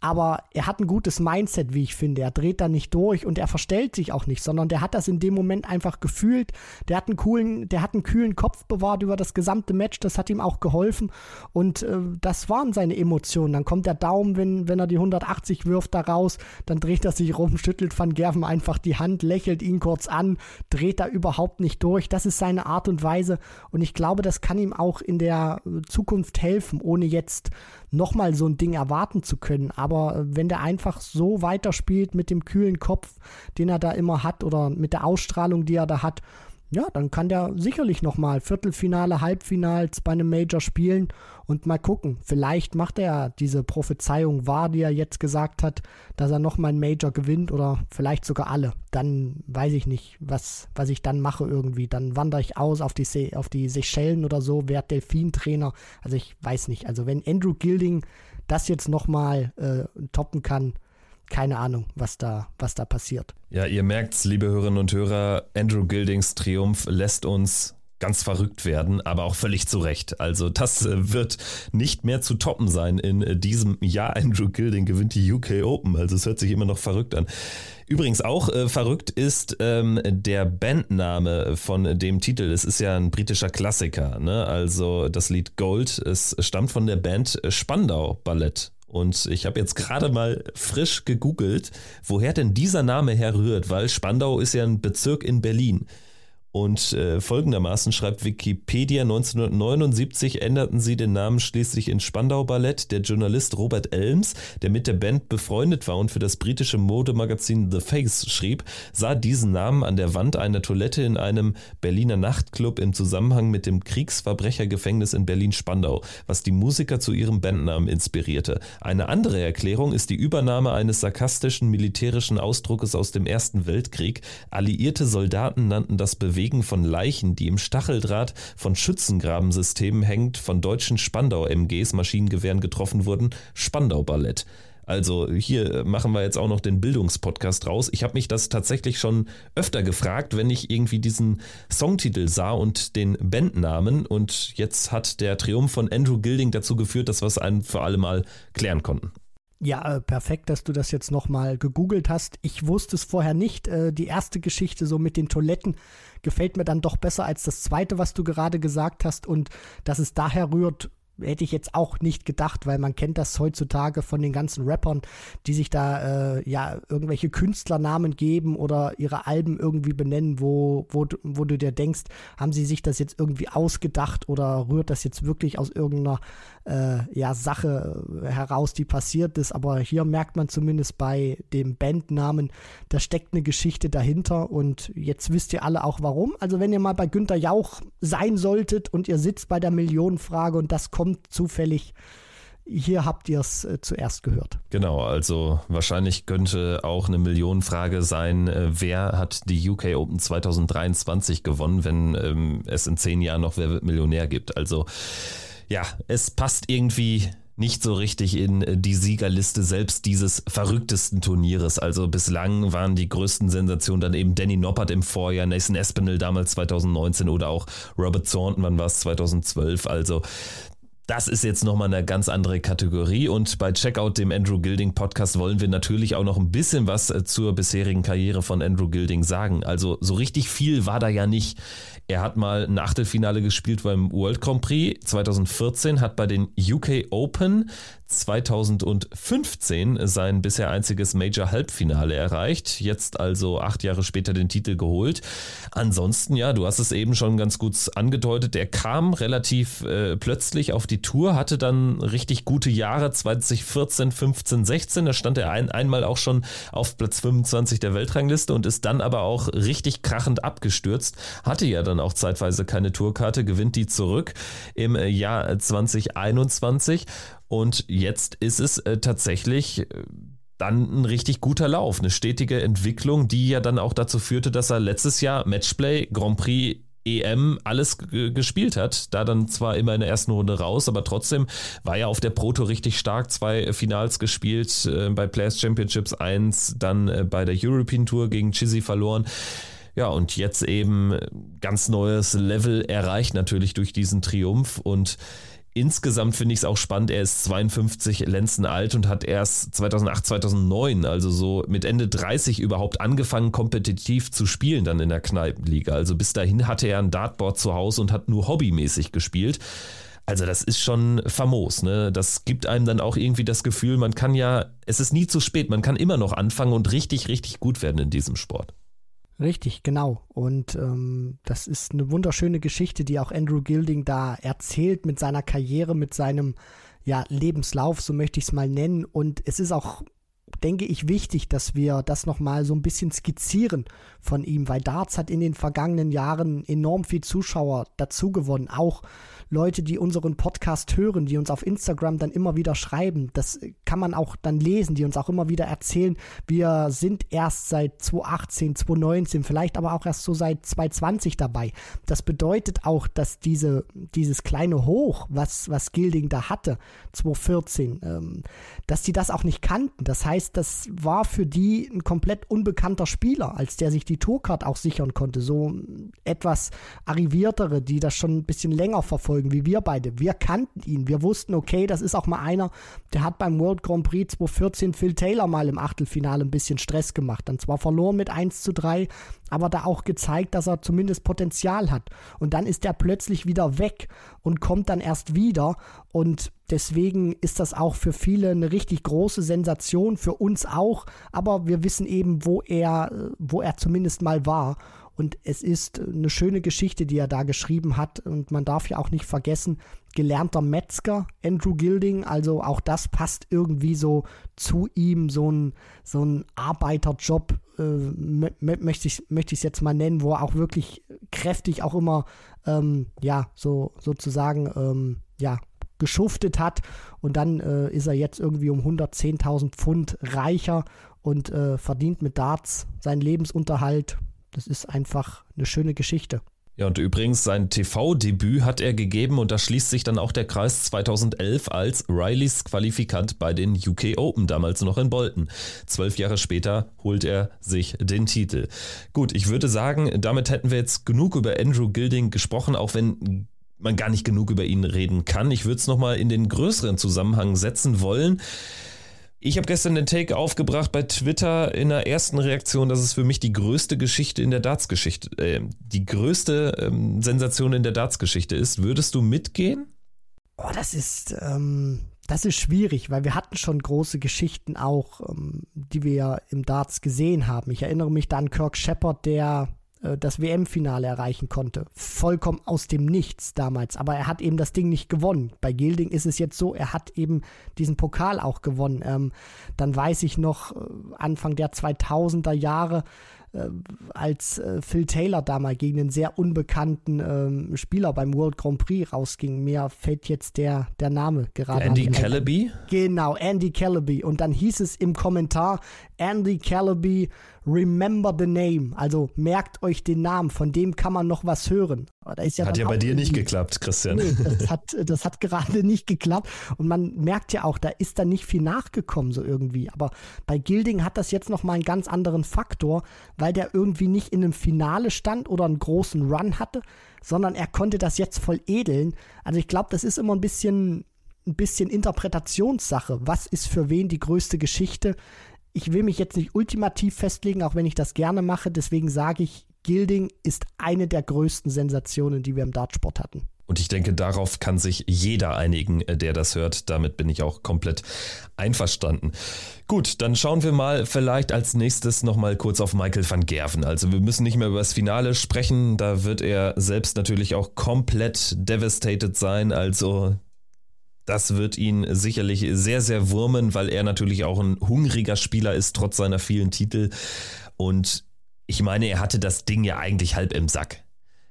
aber er hat ein gutes Mindset, wie ich finde. Er dreht da nicht durch und er verstellt sich auch nicht, sondern der hat das in dem Moment einfach gefühlt. Der hat einen coolen, der hat einen kühlen Kopf bewahrt über das gesamte Match. Das hat ihm auch geholfen und äh, das waren seine Emotionen. Dann kommt der Daumen, wenn, wenn er die 180 wirft, da raus. Dann dreht er sich rum, schüttelt Van Gerven einfach die Hand, lächelt ihn kurz an, dreht da überhaupt nicht durch. Das ist seine Art und Weise und ich glaube, das kann ihm auch in der Zukunft helfen, ohne jetzt nochmal so ein Ding erwarten zu können. Aber äh, wenn der einfach so weiterspielt mit dem kühlen Kopf, den er da immer hat oder mit der Ausstrahlung, die er da hat, ja, dann kann der sicherlich nochmal Viertelfinale, Halbfinals bei einem Major spielen und mal gucken. Vielleicht macht er diese Prophezeiung wahr, die er jetzt gesagt hat, dass er nochmal ein Major gewinnt oder vielleicht sogar alle. Dann weiß ich nicht, was, was ich dann mache irgendwie. Dann wandere ich aus auf die, Se auf die Seychellen oder so, werde Delfin-Trainer. Also ich weiß nicht. Also wenn Andrew Gilding das jetzt nochmal äh, toppen kann, keine Ahnung, was da, was da passiert.
Ja, ihr merkt's, liebe Hörerinnen und Hörer, Andrew Gildings Triumph lässt uns ganz verrückt werden, aber auch völlig zu Recht. Also das äh, wird nicht mehr zu toppen sein in äh, diesem Jahr. Andrew Gilding gewinnt die UK Open, also es hört sich immer noch verrückt an. Übrigens auch äh, verrückt ist ähm, der Bandname von dem Titel. Es ist ja ein britischer Klassiker, ne? also das Lied Gold. Es stammt von der Band Spandau Ballett. Und ich habe jetzt gerade mal frisch gegoogelt, woher denn dieser Name herrührt, weil Spandau ist ja ein Bezirk in Berlin. Und äh, folgendermaßen schreibt Wikipedia, 1979 änderten sie den Namen schließlich in Spandau Ballett. Der Journalist Robert Elms, der mit der Band befreundet war und für das britische Modemagazin The Face schrieb, sah diesen Namen an der Wand einer Toilette in einem Berliner Nachtclub im Zusammenhang mit dem Kriegsverbrechergefängnis in Berlin-Spandau, was die Musiker zu ihrem Bandnamen inspirierte. Eine andere Erklärung ist die Übernahme eines sarkastischen militärischen Ausdruckes aus dem Ersten Weltkrieg. Alliierte Soldaten nannten das Bewegung Bewegen von Leichen, die im Stacheldraht von Schützengrabensystemen hängt, von deutschen Spandau-MGs Maschinengewehren getroffen wurden, Spandau-Ballett. Also hier machen wir jetzt auch noch den Bildungspodcast raus. Ich habe mich das tatsächlich schon öfter gefragt, wenn ich irgendwie diesen Songtitel sah und den Bandnamen. Und jetzt hat der Triumph von Andrew Gilding dazu geführt, dass wir es ein für alle Mal klären konnten.
Ja, äh, perfekt, dass du das jetzt nochmal gegoogelt hast. Ich wusste es vorher nicht. Äh, die erste Geschichte so mit den Toiletten gefällt mir dann doch besser als das zweite, was du gerade gesagt hast. Und dass es daher rührt, hätte ich jetzt auch nicht gedacht, weil man kennt das heutzutage von den ganzen Rappern, die sich da äh, ja irgendwelche Künstlernamen geben oder ihre Alben irgendwie benennen, wo, wo, wo du dir denkst, haben sie sich das jetzt irgendwie ausgedacht oder rührt das jetzt wirklich aus irgendeiner äh, ja, Sache heraus, die passiert ist. Aber hier merkt man zumindest bei dem Bandnamen, da steckt eine Geschichte dahinter und jetzt wisst ihr alle auch warum. Also wenn ihr mal bei Günter Jauch sein solltet und ihr sitzt bei der Millionenfrage und das kommt zufällig hier habt ihr es äh, zuerst gehört.
Genau, also wahrscheinlich könnte auch eine Millionenfrage sein, äh, wer hat die UK Open 2023 gewonnen, wenn ähm, es in zehn Jahren noch Wer wird Millionär gibt. Also ja, es passt irgendwie nicht so richtig in äh, die Siegerliste selbst dieses verrücktesten Turnieres. Also bislang waren die größten Sensationen dann eben Danny Noppert im Vorjahr, Nathan Espinel damals 2019 oder auch Robert Thornton, wann war es 2012. Also das ist jetzt nochmal eine ganz andere Kategorie und bei Checkout, dem Andrew Gilding Podcast, wollen wir natürlich auch noch ein bisschen was äh, zur bisherigen Karriere von Andrew Gilding sagen. Also so richtig viel war da ja nicht. Er hat mal ein Achtelfinale gespielt beim World Grand Prix. 2014, hat bei den UK Open 2015 sein bisher einziges Major-Halbfinale erreicht, jetzt also acht Jahre später den Titel geholt. Ansonsten, ja, du hast es eben schon ganz gut angedeutet, er kam relativ äh, plötzlich auf die Tour, hatte dann richtig gute Jahre 2014, 15, 16, da stand er ein, einmal auch schon auf Platz 25 der Weltrangliste und ist dann aber auch richtig krachend abgestürzt, hatte ja dann auch zeitweise keine Tourkarte, gewinnt die zurück im Jahr 2021 und jetzt ist es äh, tatsächlich äh, dann ein richtig guter Lauf, eine stetige Entwicklung, die ja dann auch dazu führte, dass er letztes Jahr Matchplay, Grand Prix, EM alles gespielt hat. Da dann zwar immer in der ersten Runde raus, aber trotzdem war er auf der Proto richtig stark. Zwei Finals gespielt, äh, bei Players Championships 1, dann äh, bei der European Tour gegen Chizzy verloren. Ja, und jetzt eben ganz neues Level erreicht natürlich durch diesen Triumph und Insgesamt finde ich es auch spannend, er ist 52 Lenzen alt und hat erst 2008, 2009, also so mit Ende 30 überhaupt angefangen, kompetitiv zu spielen dann in der Kneipenliga. Also bis dahin hatte er ein Dartboard zu Hause und hat nur hobbymäßig gespielt. Also das ist schon famos, ne? Das gibt einem dann auch irgendwie das Gefühl, man kann ja, es ist nie zu spät, man kann immer noch anfangen und richtig, richtig gut werden in diesem Sport.
Richtig, genau. Und ähm, das ist eine wunderschöne Geschichte, die auch Andrew Gilding da erzählt mit seiner Karriere, mit seinem ja, Lebenslauf, so möchte ich es mal nennen. Und es ist auch, denke ich, wichtig, dass wir das nochmal so ein bisschen skizzieren von ihm, weil Darts hat in den vergangenen Jahren enorm viel Zuschauer dazu gewonnen, auch Leute, die unseren Podcast hören, die uns auf Instagram dann immer wieder schreiben. Das kann man auch dann lesen, die uns auch immer wieder erzählen, wir sind erst seit 2018, 2019, vielleicht aber auch erst so seit 2020 dabei. Das bedeutet auch, dass diese, dieses kleine Hoch, was, was Gilding da hatte, 2014, ähm, dass die das auch nicht kannten. Das heißt, das war für die ein komplett unbekannter Spieler, als der sich die Tourcard auch sichern konnte. So etwas arriviertere, die das schon ein bisschen länger verfolgen Folgen, wie wir beide. Wir kannten ihn. Wir wussten, okay, das ist auch mal einer, der hat beim World Grand Prix 2014 Phil Taylor mal im Achtelfinale ein bisschen Stress gemacht. Dann zwar verloren mit 1 zu 3, aber da auch gezeigt, dass er zumindest Potenzial hat. Und dann ist er plötzlich wieder weg und kommt dann erst wieder. Und deswegen ist das auch für viele eine richtig große Sensation, für uns auch. Aber wir wissen eben, wo er, wo er zumindest mal war. Und es ist eine schöne Geschichte, die er da geschrieben hat. Und man darf ja auch nicht vergessen, gelernter Metzger, Andrew Gilding. Also auch das passt irgendwie so zu ihm, so ein, so ein Arbeiterjob, äh, möchte ich es möchte jetzt mal nennen, wo er auch wirklich kräftig auch immer, ähm, ja, so sozusagen, ähm, ja, geschuftet hat und dann äh, ist er jetzt irgendwie um 110.000 Pfund reicher und äh, verdient mit Darts seinen Lebensunterhalt. Das ist einfach eine schöne Geschichte.
Ja, und übrigens sein TV-Debüt hat er gegeben und da schließt sich dann auch der Kreis 2011 als Rileys Qualifikant bei den UK Open, damals noch in Bolton. Zwölf Jahre später holt er sich den Titel. Gut, ich würde sagen, damit hätten wir jetzt genug über Andrew Gilding gesprochen, auch wenn man gar nicht genug über ihn reden kann. Ich würde es nochmal in den größeren Zusammenhang setzen wollen. Ich habe gestern den Take aufgebracht bei Twitter in der ersten Reaktion, dass es für mich die größte Geschichte in der Darts-Geschichte, äh, die größte ähm, Sensation in der Darts-Geschichte ist. Würdest du mitgehen?
Oh, das ist, ähm, das ist schwierig, weil wir hatten schon große Geschichten auch, ähm, die wir im Darts gesehen haben. Ich erinnere mich da an Kirk Shepard, der das WM-Finale erreichen konnte. Vollkommen aus dem Nichts damals. Aber er hat eben das Ding nicht gewonnen. Bei Gilding ist es jetzt so, er hat eben diesen Pokal auch gewonnen. Ähm, dann weiß ich noch, äh, Anfang der 2000er Jahre, äh, als äh, Phil Taylor damals gegen einen sehr unbekannten ähm, Spieler beim World Grand Prix rausging. Mir fällt jetzt der, der Name gerade
Andy Callaby?
Genau, Andy Callaby. Und dann hieß es im Kommentar, Andy Callaby Remember the Name, also merkt euch den Namen, von dem kann man noch was hören.
Ja hat ja bei dir nicht geklappt, Christian.
Nee, *laughs* das hat, das hat gerade nicht geklappt. Und man merkt ja auch, da ist da nicht viel nachgekommen, so irgendwie. Aber bei Gilding hat das jetzt nochmal einen ganz anderen Faktor, weil der irgendwie nicht in einem Finale stand oder einen großen Run hatte, sondern er konnte das jetzt voll edeln. Also ich glaube, das ist immer ein bisschen, ein bisschen Interpretationssache. Was ist für wen die größte Geschichte? Ich will mich jetzt nicht ultimativ festlegen, auch wenn ich das gerne mache. Deswegen sage ich, Gilding ist eine der größten Sensationen, die wir im Dartsport hatten.
Und ich denke, darauf kann sich jeder einigen, äh, der das hört. Damit bin ich auch komplett einverstanden. Gut, dann schauen wir mal vielleicht als nächstes nochmal kurz auf Michael van Gerven. Also wir müssen nicht mehr über das Finale sprechen. Da wird er selbst natürlich auch komplett devastated sein. Also das wird ihn sicherlich sehr, sehr wurmen, weil er natürlich auch ein hungriger Spieler ist, trotz seiner vielen Titel. Und ich meine, er hatte das Ding ja eigentlich halb im Sack.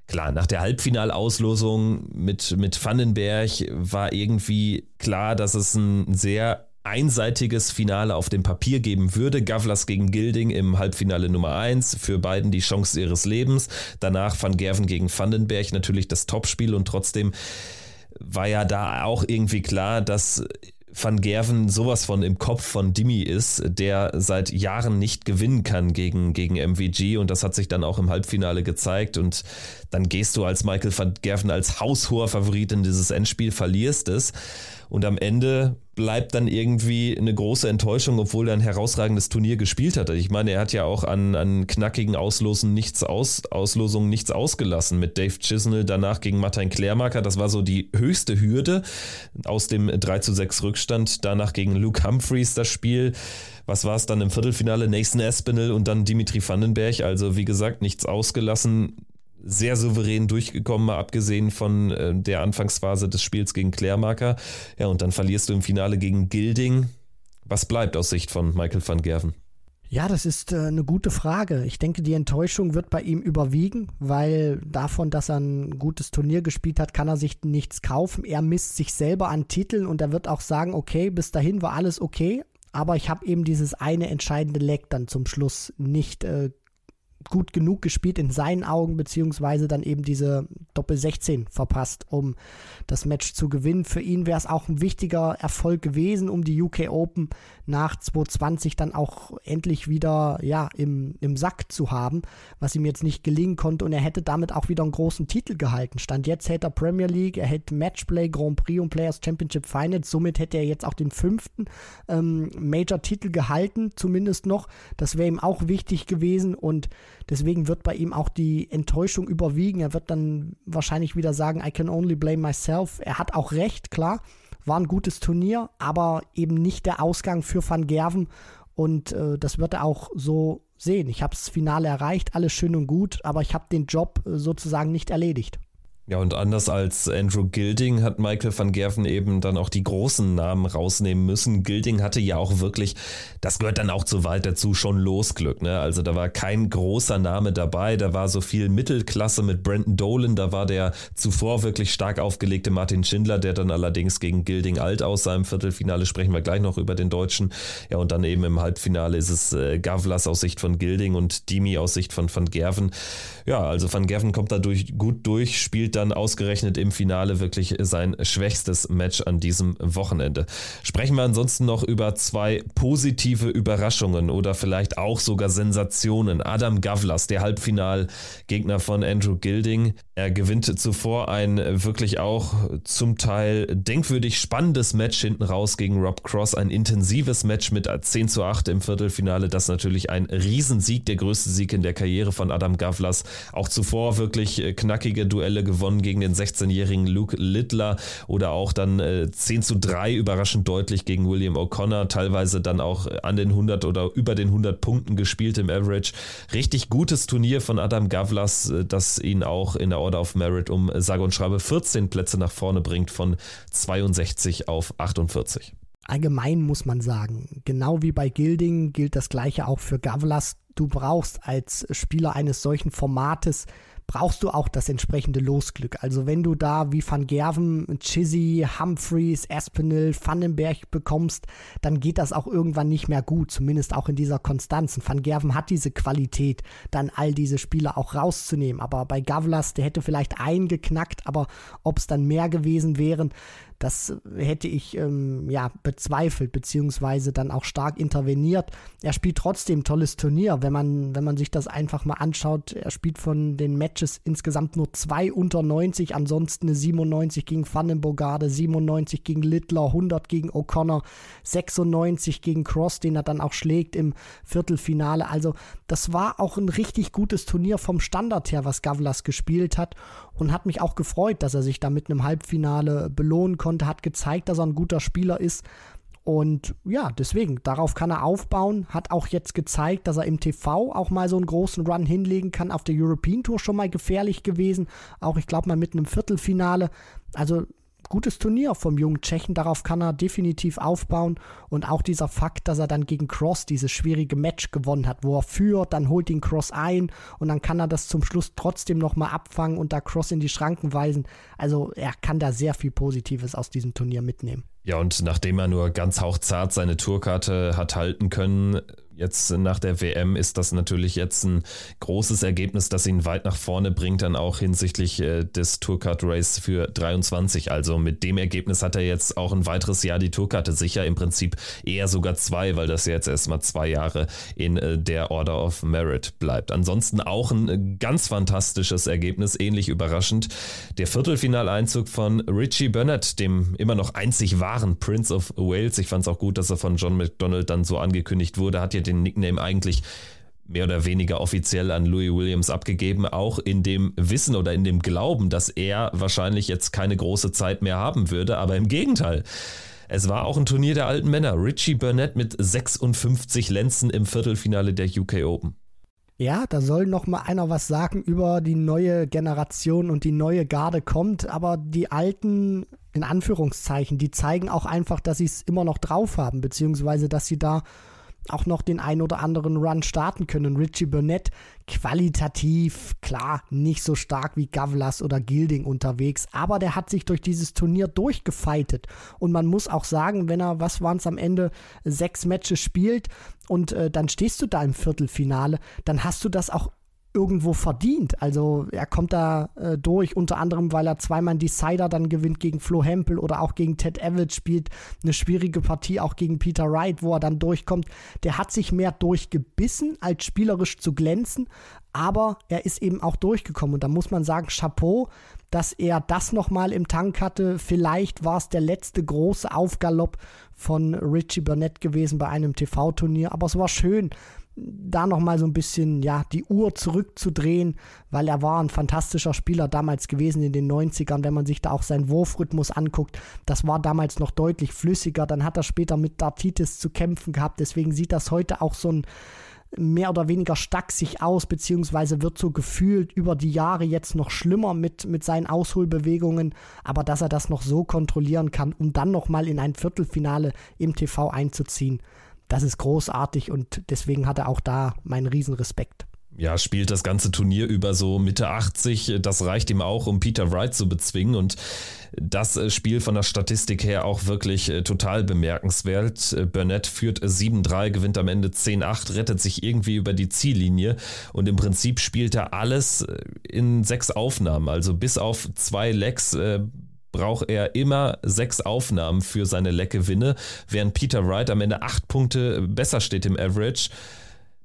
Klar, nach der Halbfinalauslosung mit, mit Vandenberg war irgendwie klar, dass es ein sehr einseitiges Finale auf dem Papier geben würde. Gavlas gegen Gilding im Halbfinale Nummer 1, für beiden die Chance ihres Lebens. Danach Van Gerven gegen Vandenberg natürlich das Topspiel und trotzdem war ja da auch irgendwie klar, dass Van Gerven sowas von im Kopf von Dimi ist, der seit Jahren nicht gewinnen kann gegen, gegen MVG und das hat sich dann auch im Halbfinale gezeigt. Und dann gehst du als Michael van Gerven als haushoher Favorit in dieses Endspiel, verlierst es. Und am Ende bleibt dann irgendwie eine große Enttäuschung, obwohl er ein herausragendes Turnier gespielt hat. Ich meine, er hat ja auch an, an knackigen Auslosen nichts aus, Auslosungen nichts ausgelassen mit Dave Chisnell, danach gegen Martin Klärmarker. Das war so die höchste Hürde aus dem 3 zu 6 Rückstand. Danach gegen Luke Humphreys das Spiel. Was war es dann im Viertelfinale? Nathan Espinel und dann Dimitri Vandenberg. Also wie gesagt, nichts ausgelassen sehr souverän durchgekommen, mal abgesehen von äh, der Anfangsphase des Spiels gegen Klärmarker. Ja, und dann verlierst du im Finale gegen Gilding. Was bleibt aus Sicht von Michael van Gerven?
Ja, das ist äh, eine gute Frage. Ich denke, die Enttäuschung wird bei ihm überwiegen, weil davon, dass er ein gutes Turnier gespielt hat, kann er sich nichts kaufen. Er misst sich selber an Titeln und er wird auch sagen, okay, bis dahin war alles okay, aber ich habe eben dieses eine entscheidende Leck dann zum Schluss nicht äh, gut genug gespielt in seinen Augen, beziehungsweise dann eben diese Doppel 16 verpasst, um das Match zu gewinnen. Für ihn wäre es auch ein wichtiger Erfolg gewesen, um die UK Open nach 2020 dann auch endlich wieder ja, im, im Sack zu haben, was ihm jetzt nicht gelingen konnte. Und er hätte damit auch wieder einen großen Titel gehalten. Stand jetzt hätte er Premier League, er hätte Matchplay, Grand Prix und Players Championship Finals. Somit hätte er jetzt auch den fünften ähm, Major-Titel gehalten, zumindest noch. Das wäre ihm auch wichtig gewesen und deswegen wird bei ihm auch die Enttäuschung überwiegen. Er wird dann wahrscheinlich wieder sagen, I can only blame myself. Er hat auch recht, klar. War ein gutes Turnier, aber eben nicht der Ausgang für Van Gerven. Und äh, das wird er auch so sehen. Ich habe das Finale erreicht, alles schön und gut, aber ich habe den Job äh, sozusagen nicht erledigt.
Ja, und anders als Andrew Gilding hat Michael van Gerven eben dann auch die großen Namen rausnehmen müssen. Gilding hatte ja auch wirklich, das gehört dann auch zu weit dazu, schon Losglück. Ne? Also da war kein großer Name dabei, da war so viel Mittelklasse mit Brandon Dolan, da war der zuvor wirklich stark aufgelegte Martin Schindler, der dann allerdings gegen Gilding alt aussah im Viertelfinale, sprechen wir gleich noch über den Deutschen. Ja, und dann eben im Halbfinale ist es äh, Gavlas aus Sicht von Gilding und Dimi aus Sicht von Van Gerven. Ja, also Van Gerven kommt dadurch gut durch, spielt dann ausgerechnet im Finale wirklich sein schwächstes Match an diesem Wochenende. Sprechen wir ansonsten noch über zwei positive Überraschungen oder vielleicht auch sogar Sensationen. Adam Gavlas, der Halbfinalgegner von Andrew Gilding, er gewinnt zuvor ein wirklich auch zum Teil denkwürdig spannendes Match hinten raus gegen Rob Cross, ein intensives Match mit 10 zu 8 im Viertelfinale, das natürlich ein Riesensieg, der größte Sieg in der Karriere von Adam Gavlas. Auch zuvor wirklich knackige Duelle gewonnen gewonnen gegen den 16-jährigen Luke Littler oder auch dann äh, 10 zu 3 überraschend deutlich gegen William O'Connor, teilweise dann auch an den 100 oder über den 100 Punkten gespielt im Average. Richtig gutes Turnier von Adam Gavlas, äh, das ihn auch in der Order of Merit um sage und schreibe 14 Plätze nach vorne bringt von 62 auf 48.
Allgemein muss man sagen, genau wie bei Gilding gilt das gleiche auch für Gavlas. Du brauchst als Spieler eines solchen Formates brauchst du auch das entsprechende Losglück. Also wenn du da wie Van Gerven, Chizzy, Humphreys, Espinel, Vandenberg bekommst, dann geht das auch irgendwann nicht mehr gut, zumindest auch in dieser Konstanz. Und Van Gerven hat diese Qualität, dann all diese Spieler auch rauszunehmen. Aber bei Gavlas, der hätte vielleicht eingeknackt, aber ob es dann mehr gewesen wären, das hätte ich ähm, ja bezweifelt, beziehungsweise dann auch stark interveniert. Er spielt trotzdem tolles Turnier, wenn man, wenn man sich das einfach mal anschaut. Er spielt von den Matches insgesamt nur zwei unter 90, ansonsten eine 97 gegen Vandenbogarde, 97 gegen Littler, 100 gegen O'Connor, 96 gegen Cross, den er dann auch schlägt im Viertelfinale. Also das war auch ein richtig gutes Turnier vom Standard her, was Gavlas gespielt hat und hat mich auch gefreut, dass er sich da mit einem Halbfinale belohnen konnte, hat gezeigt, dass er ein guter Spieler ist. Und ja, deswegen, darauf kann er aufbauen. Hat auch jetzt gezeigt, dass er im TV auch mal so einen großen Run hinlegen kann. Auf der European Tour schon mal gefährlich gewesen. Auch, ich glaube, mal mit einem Viertelfinale. Also gutes Turnier vom jungen Tschechen. Darauf kann er definitiv aufbauen. Und auch dieser Fakt, dass er dann gegen Cross dieses schwierige Match gewonnen hat, wo er führt, dann holt ihn Cross ein und dann kann er das zum Schluss trotzdem nochmal abfangen und da Cross in die Schranken weisen. Also er kann da sehr viel Positives aus diesem Turnier mitnehmen.
Ja, und nachdem er nur ganz hauchzart seine Tourkarte hat halten können, Jetzt nach der WM ist das natürlich jetzt ein großes Ergebnis, das ihn weit nach vorne bringt, dann auch hinsichtlich äh, des Tourcard Race für 23. Also mit dem Ergebnis hat er jetzt auch ein weiteres Jahr die Tourkarte sicher, im Prinzip eher sogar zwei, weil das jetzt erstmal zwei Jahre in äh, der Order of Merit bleibt. Ansonsten auch ein äh, ganz fantastisches Ergebnis, ähnlich überraschend. Der Viertelfinaleinzug von Richie Burnett, dem immer noch einzig wahren Prince of Wales. Ich fand es auch gut, dass er von John McDonald dann so angekündigt wurde. Hat ja den Nickname eigentlich mehr oder weniger offiziell an Louis Williams abgegeben, auch in dem Wissen oder in dem Glauben, dass er wahrscheinlich jetzt keine große Zeit mehr haben würde, aber im Gegenteil. Es war auch ein Turnier der alten Männer. Richie Burnett mit 56 Lenzen im Viertelfinale der UK Open.
Ja, da soll noch mal einer was sagen über die neue Generation und die neue Garde kommt, aber die alten in Anführungszeichen, die zeigen auch einfach, dass sie es immer noch drauf haben, beziehungsweise dass sie da auch noch den ein oder anderen Run starten können. Richie Burnett qualitativ, klar, nicht so stark wie Gavlas oder Gilding unterwegs, aber der hat sich durch dieses Turnier durchgefeitet. Und man muss auch sagen, wenn er, was waren es am Ende, sechs Matches spielt und äh, dann stehst du da im Viertelfinale, dann hast du das auch irgendwo verdient. Also er kommt da äh, durch, unter anderem, weil er zweimal einen Decider dann gewinnt gegen Flo Hempel oder auch gegen Ted Evans spielt. Eine schwierige Partie auch gegen Peter Wright, wo er dann durchkommt. Der hat sich mehr durchgebissen, als spielerisch zu glänzen, aber er ist eben auch durchgekommen. Und da muss man sagen, Chapeau, dass er das nochmal im Tank hatte. Vielleicht war es der letzte große Aufgalopp von Richie Burnett gewesen bei einem TV-Turnier, aber es war schön, da nochmal so ein bisschen, ja, die Uhr zurückzudrehen, weil er war ein fantastischer Spieler damals gewesen in den 90ern, wenn man sich da auch seinen Wurfrhythmus anguckt. Das war damals noch deutlich flüssiger. Dann hat er später mit Dartitis zu kämpfen gehabt. Deswegen sieht das heute auch so ein mehr oder weniger stack sich aus, beziehungsweise wird so gefühlt über die Jahre jetzt noch schlimmer mit, mit seinen Ausholbewegungen, aber dass er das noch so kontrollieren kann, um dann nochmal in ein Viertelfinale im TV einzuziehen, das ist großartig und deswegen hat er auch da meinen Riesenrespekt
ja, spielt das ganze Turnier über so Mitte 80. Das reicht ihm auch, um Peter Wright zu bezwingen. Und das äh, Spiel von der Statistik her auch wirklich äh, total bemerkenswert. Äh, Burnett führt 7-3, gewinnt am Ende 10-8, rettet sich irgendwie über die Ziellinie. Und im Prinzip spielt er alles in sechs Aufnahmen. Also bis auf zwei Lecks braucht er immer sechs Aufnahmen für seine Leckgewinne, während Peter Wright am Ende acht Punkte besser steht im Average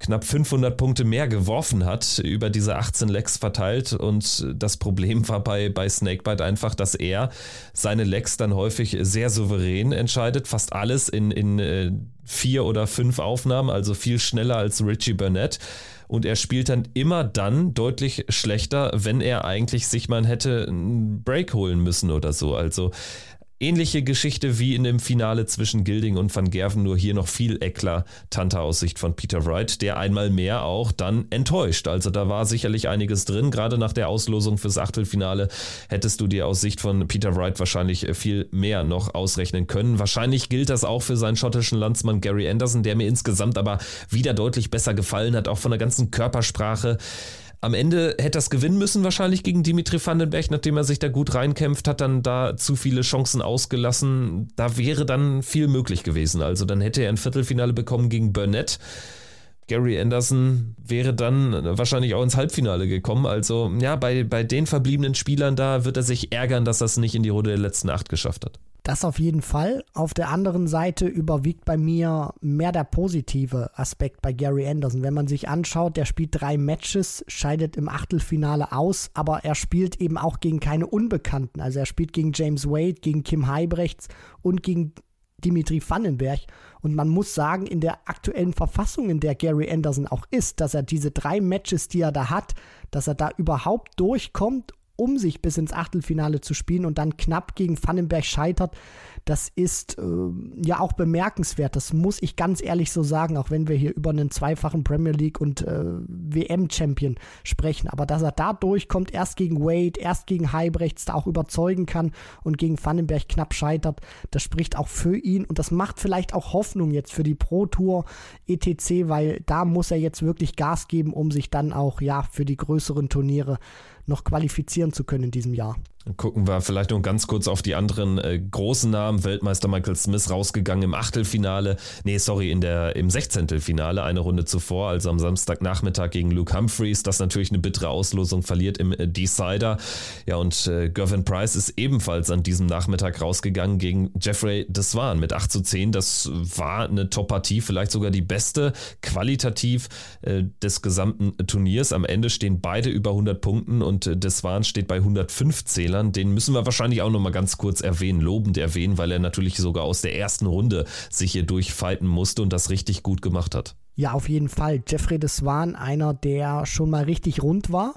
knapp 500 Punkte mehr geworfen hat, über diese 18 Lecks verteilt. Und das Problem war bei, bei Snakebite einfach, dass er seine Lecks dann häufig sehr souverän entscheidet. Fast alles in, in äh, vier oder fünf Aufnahmen, also viel schneller als Richie Burnett. Und er spielt dann immer dann deutlich schlechter, wenn er eigentlich sich mal hätte einen Break holen müssen oder so. Also Ähnliche Geschichte wie in dem Finale zwischen Gilding und Van Gerven, nur hier noch viel eklatanter aus Sicht von Peter Wright, der einmal mehr auch dann enttäuscht. Also da war sicherlich einiges drin. Gerade nach der Auslosung fürs Achtelfinale hättest du dir aus Sicht von Peter Wright wahrscheinlich viel mehr noch ausrechnen können. Wahrscheinlich gilt das auch für seinen schottischen Landsmann Gary Anderson, der mir insgesamt aber wieder deutlich besser gefallen hat, auch von der ganzen Körpersprache. Am Ende hätte das gewinnen müssen, wahrscheinlich gegen Dimitri Vandenberg, nachdem er sich da gut reinkämpft, hat dann da zu viele Chancen ausgelassen. Da wäre dann viel möglich gewesen. Also dann hätte er ein Viertelfinale bekommen gegen Burnett. Gary Anderson wäre dann wahrscheinlich auch ins Halbfinale gekommen. Also ja, bei, bei den verbliebenen Spielern da wird er sich ärgern, dass er es nicht in die Runde der letzten acht geschafft hat.
Das auf jeden Fall. Auf der anderen Seite überwiegt bei mir mehr der positive Aspekt bei Gary Anderson. Wenn man sich anschaut, der spielt drei Matches, scheidet im Achtelfinale aus, aber er spielt eben auch gegen keine Unbekannten. Also er spielt gegen James Wade, gegen Kim Heibrechts und gegen Dimitri Vandenberg. Und man muss sagen, in der aktuellen Verfassung, in der Gary Anderson auch ist, dass er diese drei Matches, die er da hat, dass er da überhaupt durchkommt um sich bis ins Achtelfinale zu spielen und dann knapp gegen Vandenberg scheitert, das ist äh, ja auch bemerkenswert. Das muss ich ganz ehrlich so sagen, auch wenn wir hier über einen zweifachen Premier League und äh, WM-Champion sprechen. Aber dass er da durchkommt, erst gegen Wade, erst gegen Heibrechts, da auch überzeugen kann und gegen Vandenberg knapp scheitert, das spricht auch für ihn und das macht vielleicht auch Hoffnung jetzt für die Pro Tour ETC, weil da muss er jetzt wirklich Gas geben, um sich dann auch ja für die größeren Turniere noch qualifizieren zu können in diesem Jahr.
Gucken wir vielleicht noch ganz kurz auf die anderen äh, großen Namen. Weltmeister Michael Smith rausgegangen im Achtelfinale. Nee, sorry, in der, im Sechzehntelfinale, eine Runde zuvor, also am Samstagnachmittag gegen Luke Humphreys. Das natürlich eine bittere Auslosung verliert im äh, Decider. Ja, und äh, Gervin Price ist ebenfalls an diesem Nachmittag rausgegangen gegen Jeffrey Deswan mit 8 zu 10. Das war eine Top-Partie, vielleicht sogar die beste qualitativ äh, des gesamten Turniers. Am Ende stehen beide über 100 Punkten und äh, Deswan steht bei 115 Fehlern, den müssen wir wahrscheinlich auch nochmal ganz kurz erwähnen, lobend erwähnen, weil er natürlich sogar aus der ersten Runde sich hier durchfighten musste und das richtig gut gemacht hat.
Ja, auf jeden Fall. Jeffrey de Swan, einer, der schon mal richtig rund war,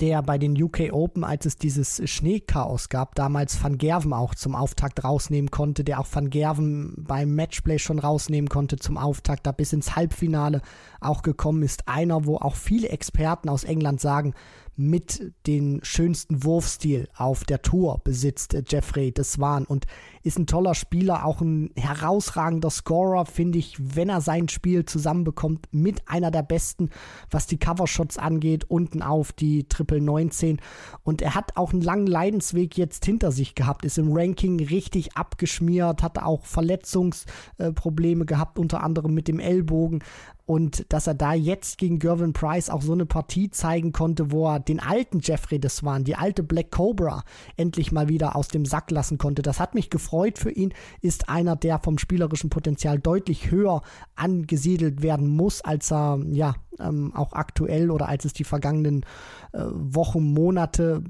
der bei den UK Open, als es dieses Schneechaos gab, damals Van Gerven auch zum Auftakt rausnehmen konnte, der auch Van Gerven beim Matchplay schon rausnehmen konnte zum Auftakt, da bis ins Halbfinale auch gekommen ist. Einer, wo auch viele Experten aus England sagen, mit den schönsten Wurfstil auf der Tour besitzt Jeffrey Deswan und ist ein toller Spieler, auch ein herausragender Scorer, finde ich, wenn er sein Spiel zusammenbekommt, mit einer der besten, was die Covershots angeht, unten auf die Triple 19 und er hat auch einen langen Leidensweg jetzt hinter sich gehabt, ist im Ranking richtig abgeschmiert, hatte auch Verletzungsprobleme gehabt, unter anderem mit dem Ellbogen, und dass er da jetzt gegen Gervin Price auch so eine Partie zeigen konnte, wo er den alten Jeffrey Deswan, die alte Black Cobra, endlich mal wieder aus dem Sack lassen konnte. Das hat mich gefreut für ihn. Ist einer, der vom spielerischen Potenzial deutlich höher angesiedelt werden muss, als er ja ähm, auch aktuell oder als es die vergangenen äh, Wochen, Monate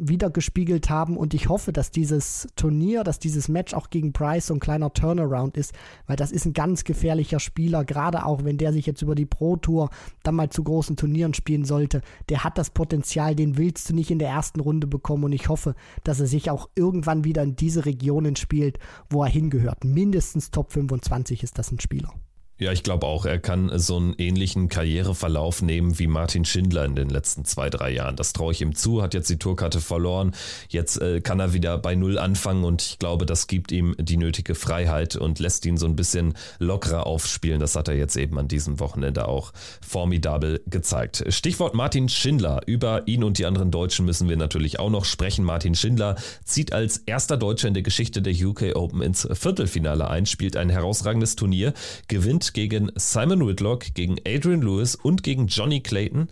wiedergespiegelt haben und ich hoffe, dass dieses Turnier, dass dieses Match auch gegen Price so ein kleiner Turnaround ist, weil das ist ein ganz gefährlicher Spieler, gerade auch wenn der sich jetzt über die Pro Tour dann mal zu großen Turnieren spielen sollte. Der hat das Potenzial, den willst du nicht in der ersten Runde bekommen und ich hoffe, dass er sich auch irgendwann wieder in diese Regionen spielt, wo er hingehört. Mindestens Top 25 ist das ein Spieler.
Ja, ich glaube auch, er kann so einen ähnlichen Karriereverlauf nehmen wie Martin Schindler in den letzten zwei, drei Jahren. Das traue ich ihm zu, hat jetzt die Tourkarte verloren. Jetzt äh, kann er wieder bei Null anfangen und ich glaube, das gibt ihm die nötige Freiheit und lässt ihn so ein bisschen lockerer aufspielen. Das hat er jetzt eben an diesem Wochenende auch formidabel gezeigt. Stichwort Martin Schindler. Über ihn und die anderen Deutschen müssen wir natürlich auch noch sprechen. Martin Schindler zieht als erster Deutscher in der Geschichte der UK Open ins Viertelfinale ein, spielt ein herausragendes Turnier, gewinnt gegen Simon Whitlock, gegen Adrian Lewis und gegen Johnny Clayton,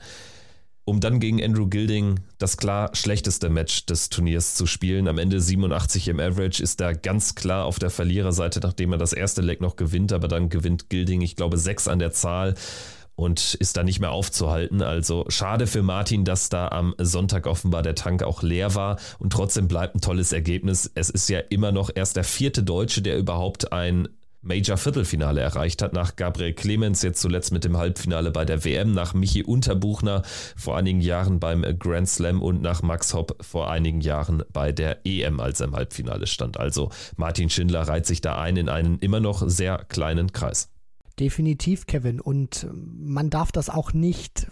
um dann gegen Andrew Gilding das klar schlechteste Match des Turniers zu spielen. Am Ende 87 im Average ist er ganz klar auf der Verliererseite, nachdem er das erste Leg noch gewinnt, aber dann gewinnt Gilding, ich glaube, sechs an der Zahl und ist da nicht mehr aufzuhalten. Also schade für Martin, dass da am Sonntag offenbar der Tank auch leer war und trotzdem bleibt ein tolles Ergebnis. Es ist ja immer noch erst der vierte Deutsche, der überhaupt ein Major-Viertelfinale erreicht hat, nach Gabriel Clemens, jetzt zuletzt mit dem Halbfinale bei der WM, nach Michi Unterbuchner vor einigen Jahren beim Grand Slam und nach Max Hopp vor einigen Jahren bei der EM, als er im Halbfinale stand. Also Martin Schindler reiht sich da ein in einen immer noch sehr kleinen Kreis.
Definitiv, Kevin. Und man darf das auch nicht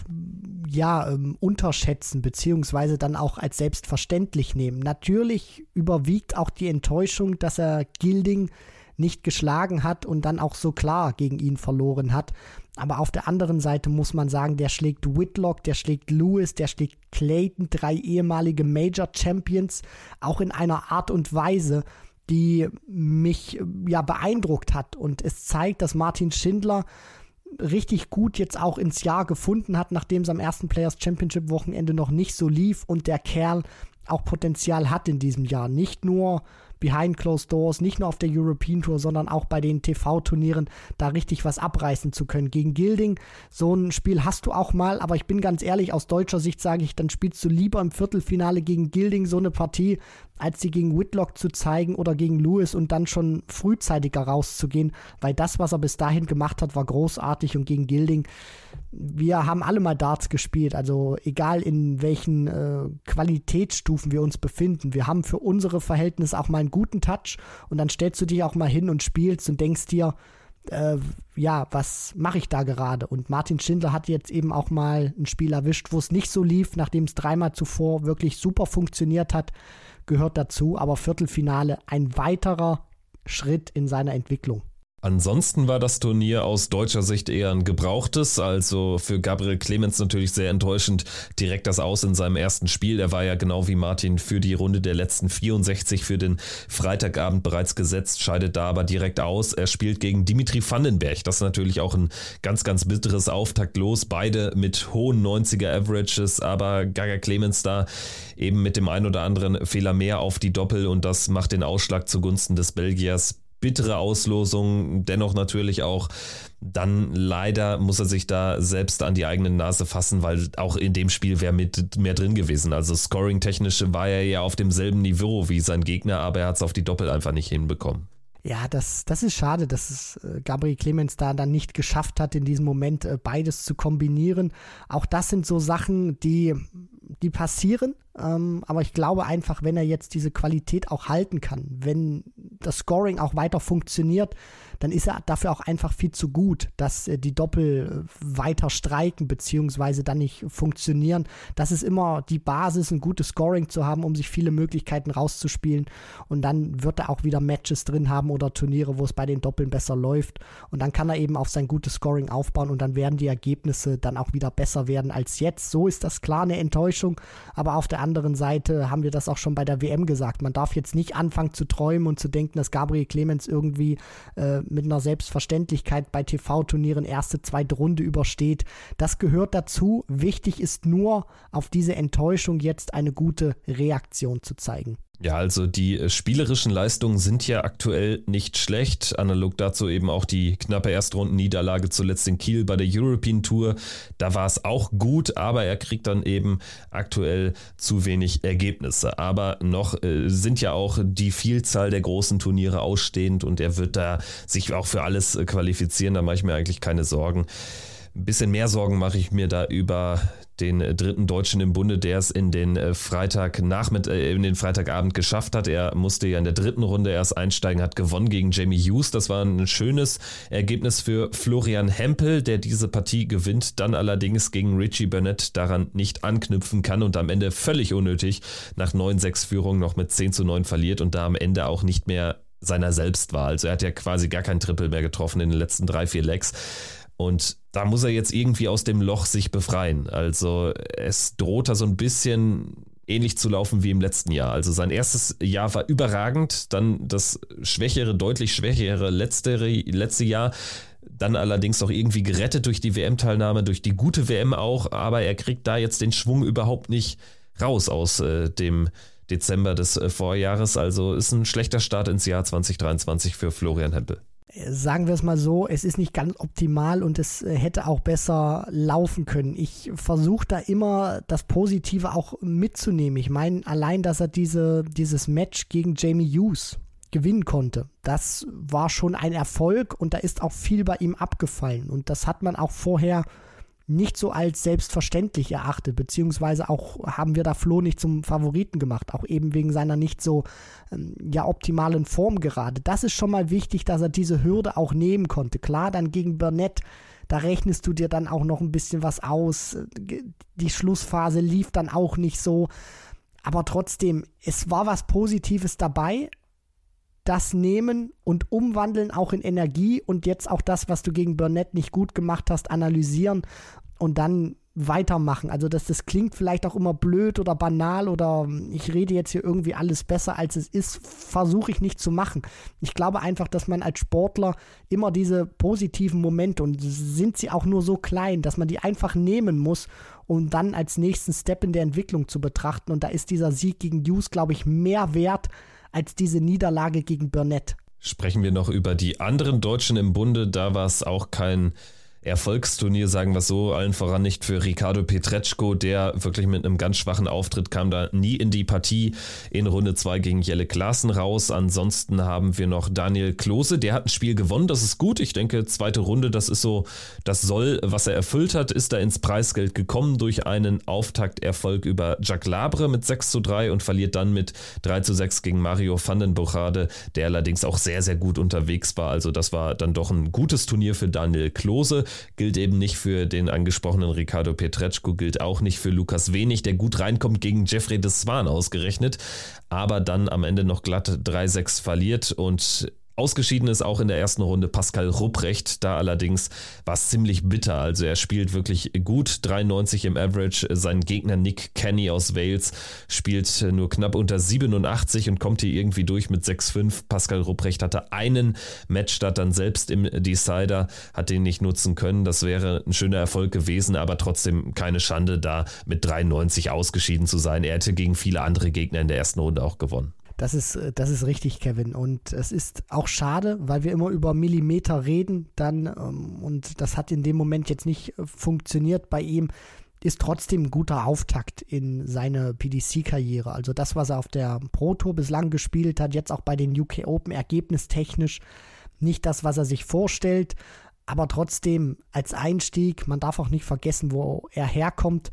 ja, ähm, unterschätzen, beziehungsweise dann auch als selbstverständlich nehmen. Natürlich überwiegt auch die Enttäuschung, dass er Gilding nicht geschlagen hat und dann auch so klar gegen ihn verloren hat. Aber auf der anderen Seite muss man sagen, der schlägt Whitlock, der schlägt Lewis, der schlägt Clayton, drei ehemalige Major Champions, auch in einer Art und Weise, die mich ja beeindruckt hat. Und es zeigt, dass Martin Schindler richtig gut jetzt auch ins Jahr gefunden hat, nachdem es am ersten Players Championship Wochenende noch nicht so lief und der Kerl auch Potenzial hat in diesem Jahr. Nicht nur behind closed doors, nicht nur auf der European Tour, sondern auch bei den TV-Turnieren da richtig was abreißen zu können. Gegen Gilding, so ein Spiel hast du auch mal, aber ich bin ganz ehrlich, aus deutscher Sicht sage ich, dann spielst du lieber im Viertelfinale gegen Gilding so eine Partie, als sie gegen Whitlock zu zeigen oder gegen Lewis und dann schon frühzeitiger rauszugehen, weil das, was er bis dahin gemacht hat, war großartig und gegen Gilding, wir haben alle mal Darts gespielt, also egal in welchen äh, Qualitätsstufen wir uns befinden, wir haben für unsere Verhältnisse auch mal einen guten Touch und dann stellst du dich auch mal hin und spielst und denkst dir, äh, ja, was mache ich da gerade? Und Martin Schindler hat jetzt eben auch mal ein Spiel erwischt, wo es nicht so lief, nachdem es dreimal zuvor wirklich super funktioniert hat gehört dazu, aber Viertelfinale ein weiterer Schritt in seiner Entwicklung.
Ansonsten war das Turnier aus deutscher Sicht eher ein gebrauchtes, also für Gabriel Clemens natürlich sehr enttäuschend. Direkt das Aus in seinem ersten Spiel. Er war ja genau wie Martin für die Runde der letzten 64 für den Freitagabend bereits gesetzt, scheidet da aber direkt aus. Er spielt gegen Dimitri Vandenberg. Das ist natürlich auch ein ganz, ganz bitteres Auftakt los. Beide mit hohen 90er Averages, aber Gaga Clemens da eben mit dem ein oder anderen Fehler mehr auf die Doppel und das macht den Ausschlag zugunsten des Belgiers bittere Auslosung, dennoch natürlich auch dann leider muss er sich da selbst an die eigene Nase fassen, weil auch in dem Spiel wäre mit mehr drin gewesen. Also scoring-technisch war er ja auf demselben Niveau wie sein Gegner, aber er hat es auf die Doppel einfach nicht hinbekommen.
Ja, das, das ist schade, dass es äh, Gabriel Clemens da dann nicht geschafft hat, in diesem Moment äh, beides zu kombinieren. Auch das sind so Sachen, die, die passieren. Ähm, aber ich glaube einfach, wenn er jetzt diese Qualität auch halten kann, wenn das Scoring auch weiter funktioniert, dann ist er dafür auch einfach viel zu gut, dass äh, die Doppel äh, weiter streiken beziehungsweise dann nicht funktionieren. Das ist immer die Basis, ein gutes Scoring zu haben, um sich viele Möglichkeiten rauszuspielen. Und dann wird er auch wieder Matches drin haben oder Turniere, wo es bei den Doppeln besser läuft. Und dann kann er eben auf sein gutes Scoring aufbauen und dann werden die Ergebnisse dann auch wieder besser werden als jetzt. So ist das klar eine Enttäuschung. Aber auf der anderen Seite haben wir das auch schon bei der WM gesagt. Man darf jetzt nicht anfangen zu träumen und zu denken, dass Gabriel Clemens irgendwie äh, mit einer Selbstverständlichkeit bei TV-Turnieren erste, zweite Runde übersteht. Das gehört dazu. Wichtig ist nur, auf diese Enttäuschung jetzt eine gute Reaktion zu zeigen.
Ja, also die äh, spielerischen Leistungen sind ja aktuell nicht schlecht. Analog dazu eben auch die knappe Erstrundenniederlage zuletzt in Kiel bei der European Tour. Da war es auch gut, aber er kriegt dann eben aktuell zu wenig Ergebnisse. Aber noch äh, sind ja auch die Vielzahl der großen Turniere ausstehend und er wird da sich auch für alles äh, qualifizieren. Da mache ich mir eigentlich keine Sorgen. Ein bisschen mehr Sorgen mache ich mir da über den dritten Deutschen im Bunde, der es in den äh, Freitagnachmittag, äh, in den Freitagabend geschafft hat. Er musste ja in der dritten Runde erst einsteigen, hat gewonnen gegen Jamie Hughes. Das war ein schönes Ergebnis für Florian Hempel, der diese Partie gewinnt, dann allerdings gegen Richie Burnett daran nicht anknüpfen kann und am Ende völlig unnötig nach 9-6 Führung noch mit 10 zu 9 verliert und da am Ende auch nicht mehr seiner selbst war. Also er hat ja quasi gar kein Triple mehr getroffen in den letzten drei, vier Legs. Und da muss er jetzt irgendwie aus dem Loch sich befreien. Also es droht da so ein bisschen ähnlich zu laufen wie im letzten Jahr. Also sein erstes Jahr war überragend, dann das schwächere, deutlich schwächere letzte, letzte Jahr. Dann allerdings auch irgendwie gerettet durch die WM-Teilnahme, durch die gute WM auch, aber er kriegt da jetzt den Schwung überhaupt nicht raus aus äh, dem Dezember des äh, Vorjahres. Also ist ein schlechter Start ins Jahr 2023 für Florian Hempel
sagen wir es mal so, es ist nicht ganz optimal und es äh, hätte auch besser laufen können. Ich versuche da immer das Positive auch mitzunehmen. Ich meine, allein, dass er diese, dieses Match gegen Jamie Hughes gewinnen konnte, das war schon ein Erfolg und da ist auch viel bei ihm abgefallen. Und das hat man auch vorher nicht so als selbstverständlich erachtet, beziehungsweise auch haben wir da Flo nicht zum Favoriten gemacht, auch eben wegen seiner nicht so ähm, ja optimalen Form gerade. Das ist schon mal wichtig, dass er diese Hürde auch nehmen konnte. Klar, dann gegen Burnett, da rechnest du dir dann auch noch ein bisschen was aus. Die Schlussphase lief dann auch nicht so, aber trotzdem, es war was Positives dabei das nehmen und umwandeln auch in Energie und jetzt auch das, was du gegen Burnett nicht gut gemacht hast, analysieren und dann weitermachen. Also das, das klingt vielleicht auch immer blöd oder banal oder ich rede jetzt hier irgendwie alles besser, als es ist, versuche ich nicht zu machen. Ich glaube einfach, dass man als Sportler immer diese positiven Momente und sind sie auch nur so klein, dass man die einfach nehmen muss, um dann als nächsten Step in der Entwicklung zu betrachten. Und da ist dieser Sieg gegen Hughes, glaube ich, mehr wert, als diese Niederlage gegen Burnett.
Sprechen wir noch über die anderen Deutschen im Bunde. Da war es auch kein Erfolgsturnier, sagen wir so, allen voran nicht für Ricardo Petretschko, der wirklich mit einem ganz schwachen Auftritt kam da nie in die Partie in Runde 2 gegen Jelle Klaassen raus. Ansonsten haben wir noch Daniel Klose, der hat ein Spiel gewonnen, das ist gut. Ich denke, zweite Runde, das ist so, das soll, was er erfüllt hat, ist da ins Preisgeld gekommen durch einen Auftakterfolg über Jacques Labre mit 6 zu 3 und verliert dann mit 3 zu 6 gegen Mario van den Bochade, der allerdings auch sehr, sehr gut unterwegs war. Also das war dann doch ein gutes Turnier für Daniel Klose gilt eben nicht für den angesprochenen Ricardo Petretschko, gilt auch nicht für Lukas Wenig, der gut reinkommt gegen Jeffrey de Swan ausgerechnet, aber dann am Ende noch glatt 3-6 verliert und Ausgeschieden ist auch in der ersten Runde Pascal Rupprecht, da allerdings war es ziemlich bitter. Also er spielt wirklich gut, 93 im Average. Sein Gegner Nick Kenny aus Wales spielt nur knapp unter 87 und kommt hier irgendwie durch mit 6-5. Pascal Rupprecht hatte einen Matchstart dann selbst im Decider, hat den nicht nutzen können. Das wäre ein schöner Erfolg gewesen, aber trotzdem keine Schande, da mit 93 ausgeschieden zu sein. Er hätte gegen viele andere Gegner in der ersten Runde auch gewonnen.
Das ist, äh, das ist richtig, Kevin. Und es ist auch schade, weil wir immer über Millimeter reden, dann, ähm, und das hat in dem Moment jetzt nicht äh, funktioniert bei ihm, ist trotzdem ein guter Auftakt in seine PDC-Karriere. Also das, was er auf der Pro Tour bislang gespielt hat, jetzt auch bei den UK Open, ergebnistechnisch nicht das, was er sich vorstellt, aber trotzdem als Einstieg, man darf auch nicht vergessen, wo er herkommt,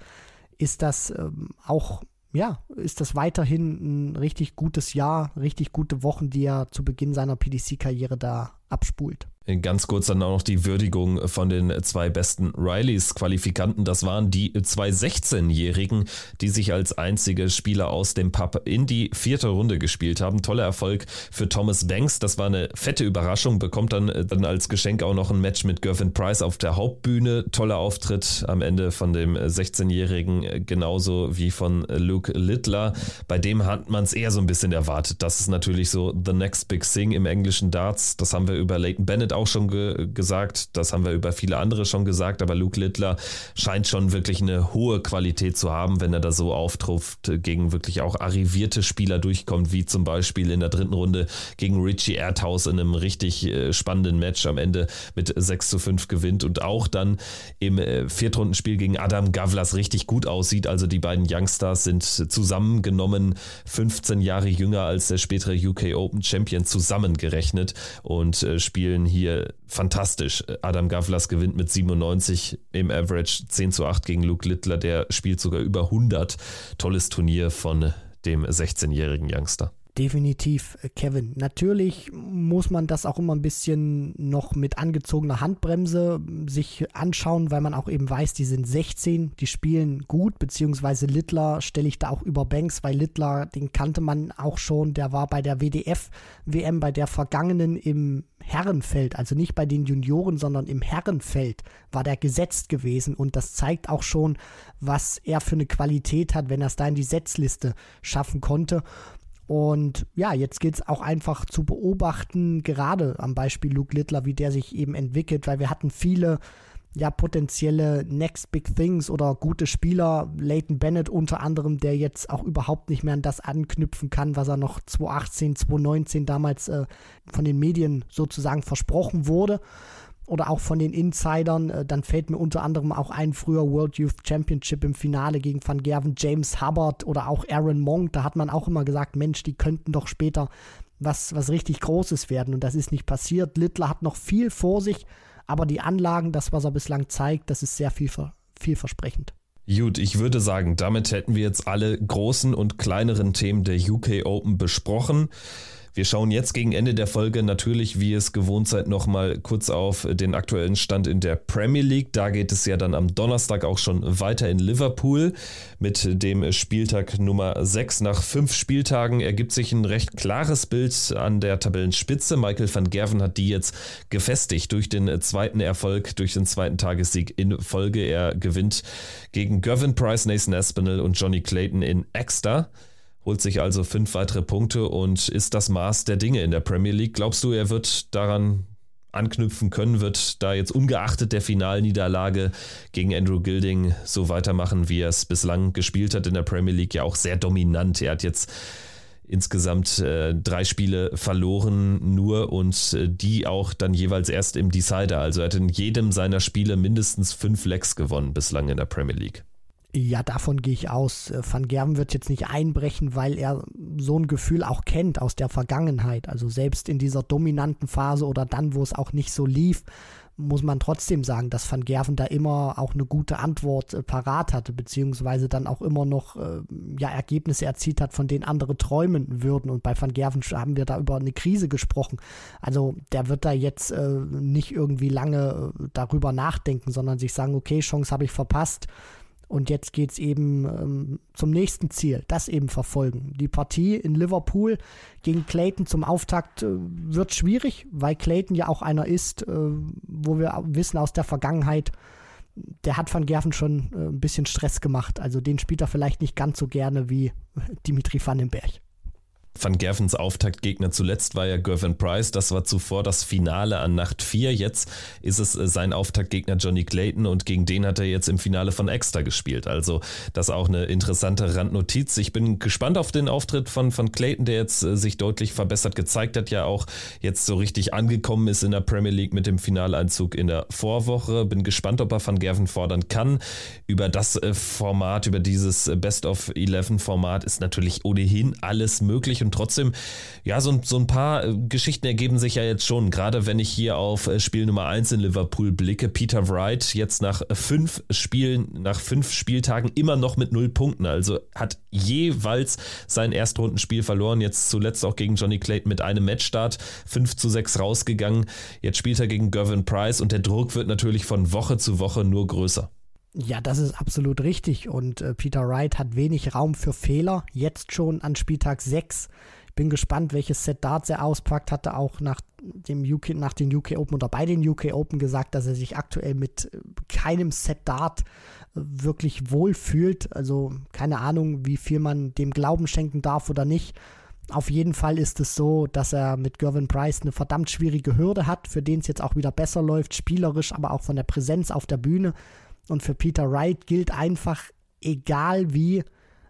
ist das ähm, auch ja, ist das weiterhin ein richtig gutes Jahr, richtig gute Wochen, die er zu Beginn seiner PDC-Karriere da abspult.
Ganz kurz dann auch noch die Würdigung von den zwei besten Rileys-Qualifikanten. Das waren die zwei 16-Jährigen, die sich als einzige Spieler aus dem Pub in die vierte Runde gespielt haben. Toller Erfolg für Thomas Banks. Das war eine fette Überraschung. Bekommt dann, dann als Geschenk auch noch ein Match mit Gervin Price auf der Hauptbühne. Toller Auftritt am Ende von dem 16-Jährigen, genauso wie von Luke Littler. Bei dem hat man es eher so ein bisschen erwartet. Das ist natürlich so the next big thing im englischen Darts. Das haben wir über Leighton Bennett auch schon ge gesagt, das haben wir über viele andere schon gesagt, aber Luke Littler scheint schon wirklich eine hohe Qualität zu haben, wenn er da so auftruft, gegen wirklich auch arrivierte Spieler durchkommt, wie zum Beispiel in der dritten Runde gegen Richie Erdhaus in einem richtig äh, spannenden Match am Ende mit 6 zu 5 gewinnt und auch dann im äh, Viertrundenspiel gegen Adam Gavlas richtig gut aussieht. Also die beiden Youngstars sind zusammengenommen 15 Jahre jünger als der spätere UK Open Champion zusammengerechnet und äh, spielen hier hier fantastisch. Adam Gavlas gewinnt mit 97 im Average 10 zu 8 gegen Luke Littler. Der spielt sogar über 100. Tolles Turnier von dem 16-jährigen Youngster.
Definitiv, äh, Kevin. Natürlich muss man das auch immer ein bisschen noch mit angezogener Handbremse sich anschauen, weil man auch eben weiß, die sind 16, die spielen gut, beziehungsweise Littler stelle ich da auch über Banks, weil Littler, den kannte man auch schon, der war bei der WDF-WM, bei der vergangenen im Herrenfeld, also nicht bei den Junioren, sondern im Herrenfeld war der gesetzt gewesen und das zeigt auch schon, was er für eine Qualität hat, wenn er es da in die Setzliste schaffen konnte. Und ja, jetzt gilt es auch einfach zu beobachten, gerade am Beispiel Luke Littler, wie der sich eben entwickelt, weil wir hatten viele ja, potenzielle Next Big Things oder gute Spieler, Leighton Bennett unter anderem, der jetzt auch überhaupt nicht mehr an das anknüpfen kann, was er noch 2018, 2019 damals äh, von den Medien sozusagen versprochen wurde oder auch von den Insidern. Äh, dann fällt mir unter anderem auch ein früher World Youth Championship im Finale gegen Van Gerven, James Hubbard oder auch Aaron Monk. Da hat man auch immer gesagt, Mensch, die könnten doch später was, was richtig Großes werden. Und das ist nicht passiert. Littler hat noch viel vor sich, aber die Anlagen, das, was er bislang zeigt, das ist sehr viel, vielversprechend.
Gut, ich würde sagen, damit hätten wir jetzt alle großen und kleineren Themen der UK Open besprochen. Wir schauen jetzt gegen Ende der Folge natürlich, wie es gewohnt seid, nochmal kurz auf den aktuellen Stand in der Premier League. Da geht es ja dann am Donnerstag auch schon weiter in Liverpool mit dem Spieltag Nummer 6. Nach fünf Spieltagen ergibt sich ein recht klares Bild an der Tabellenspitze. Michael van Gerven hat die jetzt gefestigt durch den zweiten Erfolg, durch den zweiten Tagessieg in Folge. Er gewinnt gegen Gavin Price, Nathan Aspinall und Johnny Clayton in Exeter holt sich also fünf weitere Punkte und ist das Maß der Dinge in der Premier League. Glaubst du, er wird daran anknüpfen können, wird da jetzt ungeachtet der Finalniederlage gegen Andrew Gilding so weitermachen, wie er es bislang gespielt hat in der Premier League, ja auch sehr dominant. Er hat jetzt insgesamt äh, drei Spiele verloren nur und äh, die auch dann jeweils erst im Decider. Also er hat in jedem seiner Spiele mindestens fünf Lecks gewonnen bislang in der Premier League.
Ja, davon gehe ich aus. Van Gerven wird jetzt nicht einbrechen, weil er so ein Gefühl auch kennt aus der Vergangenheit. Also selbst in dieser dominanten Phase oder dann, wo es auch nicht so lief, muss man trotzdem sagen, dass Van Gerven da immer auch eine gute Antwort äh, parat hatte, beziehungsweise dann auch immer noch äh, ja, Ergebnisse erzielt hat, von denen andere träumen würden. Und bei Van Gerven haben wir da über eine Krise gesprochen. Also der wird da jetzt äh, nicht irgendwie lange äh, darüber nachdenken, sondern sich sagen, okay, Chance habe ich verpasst und jetzt geht es eben ähm, zum nächsten Ziel, das eben verfolgen. Die Partie in Liverpool gegen Clayton zum Auftakt äh, wird schwierig, weil Clayton ja auch einer ist, äh, wo wir wissen aus der Vergangenheit, der hat Van Gerven schon äh, ein bisschen Stress gemacht. Also den spielt er vielleicht nicht ganz so gerne wie Dimitri Vandenberg.
Van Gervens Auftaktgegner zuletzt war ja Gervin Price. Das war zuvor das Finale an Nacht 4. Jetzt ist es äh, sein Auftaktgegner Johnny Clayton und gegen den hat er jetzt im Finale von Extra gespielt. Also das auch eine interessante Randnotiz. Ich bin gespannt auf den Auftritt von, von Clayton, der jetzt äh, sich deutlich verbessert gezeigt hat, ja auch jetzt so richtig angekommen ist in der Premier League mit dem Finaleinzug in der Vorwoche. Bin gespannt, ob er Van Gerven fordern kann. Über das äh, Format, über dieses Best of 11 Format ist natürlich ohnehin alles möglich und trotzdem, ja, so, so ein paar äh, Geschichten ergeben sich ja jetzt schon, gerade wenn ich hier auf äh, Spiel Nummer 1 in Liverpool blicke. Peter Wright jetzt nach fünf Spielen, nach fünf Spieltagen immer noch mit null Punkten, also hat jeweils sein Erstrundenspiel verloren, jetzt zuletzt auch gegen Johnny Clayton mit einem Matchstart, 5 zu 6 rausgegangen. Jetzt spielt er gegen Gervin Price und der Druck wird natürlich von Woche zu Woche nur größer.
Ja, das ist absolut richtig. Und äh, Peter Wright hat wenig Raum für Fehler. Jetzt schon an Spieltag 6. Ich bin gespannt, welches Set Darts er auspackt. Hatte auch nach, dem UK, nach den UK Open oder bei den UK Open gesagt, dass er sich aktuell mit äh, keinem Set Dart äh, wirklich wohl fühlt. Also keine Ahnung, wie viel man dem Glauben schenken darf oder nicht. Auf jeden Fall ist es so, dass er mit Gervin Price eine verdammt schwierige Hürde hat, für den es jetzt auch wieder besser läuft, spielerisch, aber auch von der Präsenz auf der Bühne. Und für Peter Wright gilt einfach, egal wie,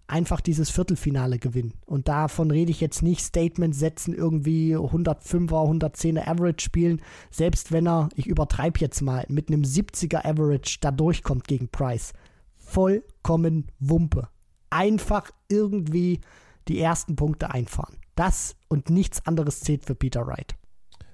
einfach dieses Viertelfinale gewinnen. Und davon rede ich jetzt nicht Statement setzen, irgendwie 105er, 110er Average spielen, selbst wenn er, ich übertreibe jetzt mal, mit einem 70er Average da durchkommt gegen Price. Vollkommen Wumpe. Einfach irgendwie die ersten Punkte einfahren. Das und nichts anderes zählt für Peter Wright.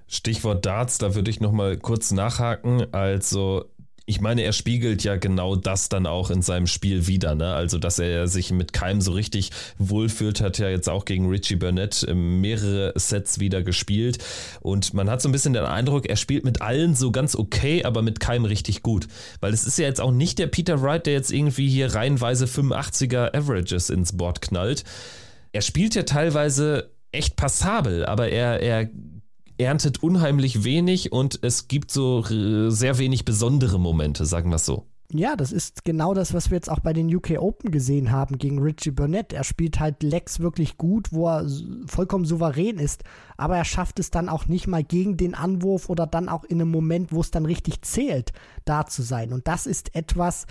Stichwort Darts, da würde ich nochmal kurz nachhaken. Also ich meine, er spiegelt ja genau das dann auch in seinem Spiel wieder. Ne? Also, dass er sich mit keinem so richtig wohlfühlt, hat ja jetzt auch gegen Richie Burnett mehrere Sets wieder gespielt. Und man hat so ein bisschen den Eindruck, er spielt mit allen so ganz okay, aber mit keinem richtig gut. Weil es ist ja jetzt auch nicht der Peter Wright, der jetzt irgendwie hier reihenweise 85er Averages ins Board knallt. Er spielt ja teilweise echt passabel, aber er, er erntet unheimlich wenig und es gibt so äh, sehr wenig besondere Momente, sagen wir es so.
Ja, das ist genau das, was wir jetzt auch bei den UK Open gesehen haben gegen Richie Burnett. Er spielt halt Lex wirklich gut, wo er vollkommen souverän ist, aber er schafft es dann auch nicht mal gegen den Anwurf oder dann auch in einem Moment, wo es dann richtig zählt, da zu sein. Und das ist etwas,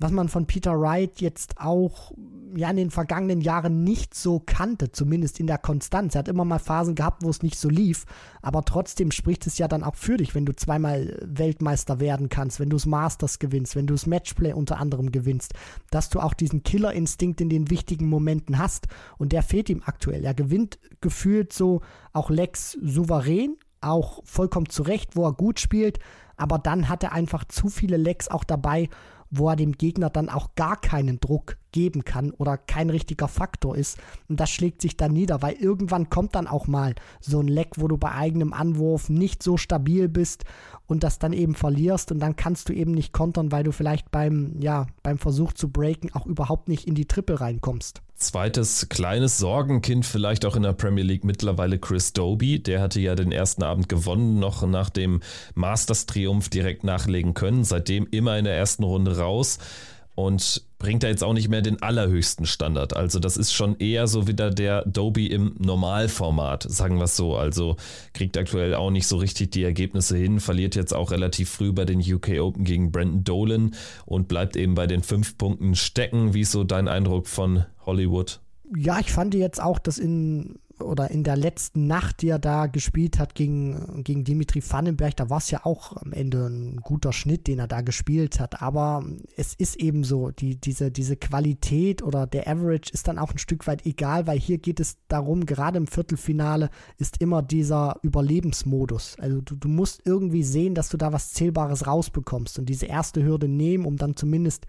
was man von Peter Wright jetzt auch ja in den vergangenen Jahren nicht so kannte, zumindest in der Konstanz. Er hat immer mal Phasen gehabt, wo es nicht so lief, aber trotzdem spricht es ja dann auch für dich, wenn du zweimal Weltmeister werden kannst, wenn du es Masters gewinnst, wenn du das Matchplay unter anderem gewinnst, dass du auch diesen Killerinstinkt in den wichtigen Momenten hast und der fehlt ihm aktuell. Er gewinnt gefühlt so auch Lex souverän, auch vollkommen zurecht, wo er gut spielt, aber dann hat er einfach zu viele Lecks auch dabei, wo er dem Gegner dann auch gar keinen Druck geben kann oder kein richtiger Faktor ist. Und das schlägt sich dann nieder, weil irgendwann kommt dann auch mal so ein Leck, wo du bei eigenem Anwurf nicht so stabil bist und das dann eben verlierst und dann kannst du eben nicht kontern, weil du vielleicht beim, ja, beim Versuch zu breaken auch überhaupt nicht in die Triple reinkommst.
Zweites kleines Sorgenkind vielleicht auch in der Premier League mittlerweile Chris Doby. Der hatte ja den ersten Abend gewonnen, noch nach dem Masters-Triumph direkt nachlegen können. Seitdem immer in der ersten Runde raus und bringt er jetzt auch nicht mehr den allerhöchsten Standard. Also das ist schon eher so wieder der Doby im Normalformat, sagen wir es so. Also kriegt aktuell auch nicht so richtig die Ergebnisse hin, verliert jetzt auch relativ früh bei den UK Open gegen Brandon Dolan und bleibt eben bei den fünf Punkten stecken. Wie ist so dein Eindruck von Hollywood?
Ja, ich fand jetzt auch, dass in oder in der letzten Nacht, die er da gespielt hat gegen, gegen Dimitri Vandenberg, da war es ja auch am Ende ein guter Schnitt, den er da gespielt hat. Aber es ist eben so, die, diese, diese Qualität oder der Average ist dann auch ein Stück weit egal, weil hier geht es darum, gerade im Viertelfinale ist immer dieser Überlebensmodus. Also du, du musst irgendwie sehen, dass du da was Zählbares rausbekommst und diese erste Hürde nehmen, um dann zumindest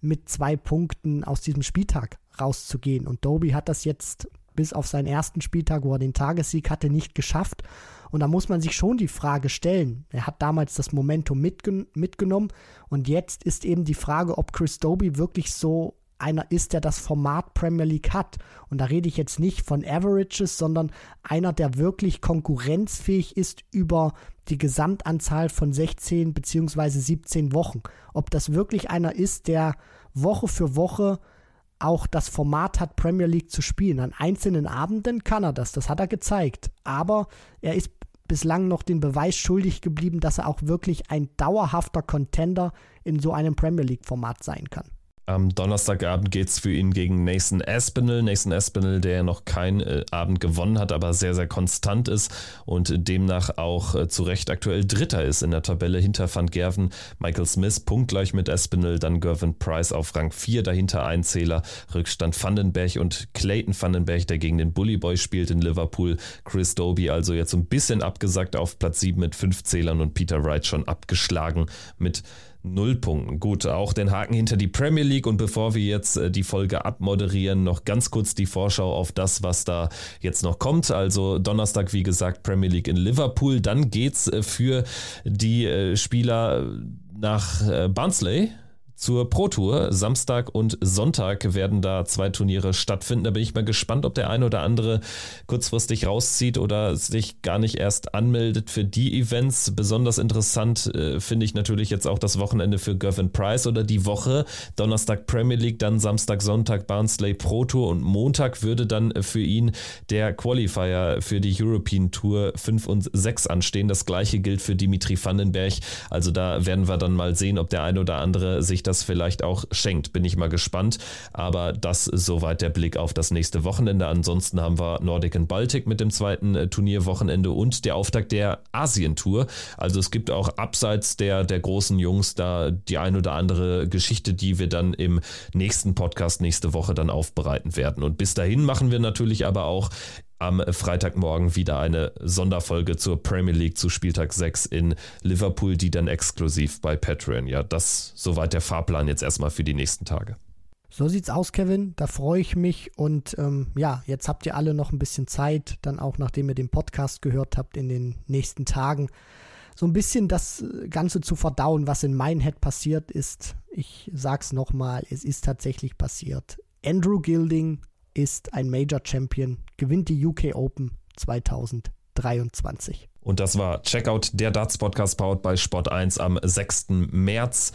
mit zwei Punkten aus diesem Spieltag rauszugehen. Und Doby hat das jetzt bis auf seinen ersten Spieltag, wo er den Tagessieg hatte, nicht geschafft. Und da muss man sich schon die Frage stellen. Er hat damals das Momentum mitgen mitgenommen und jetzt ist eben die Frage, ob Chris Doby wirklich so einer ist, der das Format Premier League hat. Und da rede ich jetzt nicht von Averages, sondern einer, der wirklich konkurrenzfähig ist über die Gesamtanzahl von 16 bzw. 17 Wochen. Ob das wirklich einer ist, der Woche für Woche auch das Format hat, Premier League zu spielen. An einzelnen Abenden kann er das, das hat er gezeigt. Aber er ist bislang noch den Beweis schuldig geblieben, dass er auch wirklich ein dauerhafter Contender in so einem Premier League-Format sein kann.
Am Donnerstagabend geht es für ihn gegen Nathan Aspinall. Nathan Aspinall, der noch keinen äh, Abend gewonnen hat, aber sehr, sehr konstant ist und demnach auch äh, zu Recht aktuell Dritter ist in der Tabelle hinter Van Gerven. Michael Smith punktgleich mit Aspinall, dann Gervin Price auf Rang 4, dahinter ein Zähler, Rückstand Vandenberg und Clayton Vandenberg, der gegen den Bully Boy spielt in Liverpool. Chris Doby also jetzt ein bisschen abgesagt auf Platz 7 mit 5 Zählern und Peter Wright schon abgeschlagen mit Null Punkten. Gut, auch den Haken hinter die Premier League. Und bevor wir jetzt äh, die Folge abmoderieren, noch ganz kurz die Vorschau auf das, was da jetzt noch kommt. Also Donnerstag, wie gesagt, Premier League in Liverpool. Dann geht's äh, für die äh, Spieler nach Barnsley zur Pro Tour. Samstag und Sonntag werden da zwei Turniere stattfinden. Da bin ich mal gespannt, ob der eine oder andere kurzfristig rauszieht oder sich gar nicht erst anmeldet für die Events. Besonders interessant äh, finde ich natürlich jetzt auch das Wochenende für Gervin Price oder die Woche. Donnerstag Premier League, dann Samstag, Sonntag Barnsley Pro Tour und Montag würde dann für ihn der Qualifier für die European Tour 5 und 6 anstehen. Das gleiche gilt für Dimitri Vandenberg. Also da werden wir dann mal sehen, ob der eine oder andere sich das das vielleicht auch schenkt. Bin ich mal gespannt. Aber das soweit der Blick auf das nächste Wochenende. Ansonsten haben wir Nordic and Baltic mit dem zweiten äh, Turnierwochenende und der Auftakt der Asien-Tour. Also es gibt auch abseits der, der großen Jungs da die ein oder andere Geschichte, die wir dann im nächsten Podcast nächste Woche dann aufbereiten werden. Und bis dahin machen wir natürlich aber auch am Freitagmorgen wieder eine Sonderfolge zur Premier League zu Spieltag 6 in Liverpool, die dann exklusiv bei Patreon. Ja, das soweit der Fahrplan jetzt erstmal für die nächsten Tage.
So sieht's aus, Kevin. Da freue ich mich. Und ähm, ja, jetzt habt ihr alle noch ein bisschen Zeit, dann auch nachdem ihr den Podcast gehört habt in den nächsten Tagen, so ein bisschen das Ganze zu verdauen, was in Minehead passiert ist. Ich sag's nochmal, es ist tatsächlich passiert. Andrew Gilding ist ein Major Champion, gewinnt die UK Open 2023.
Und das war Checkout, der Darts Podcast powered bei Sport 1 am 6. März.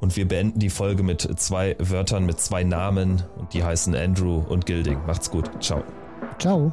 Und wir beenden die Folge mit zwei Wörtern, mit zwei Namen. Und die heißen Andrew und Gilding. Macht's gut. Ciao.
Ciao.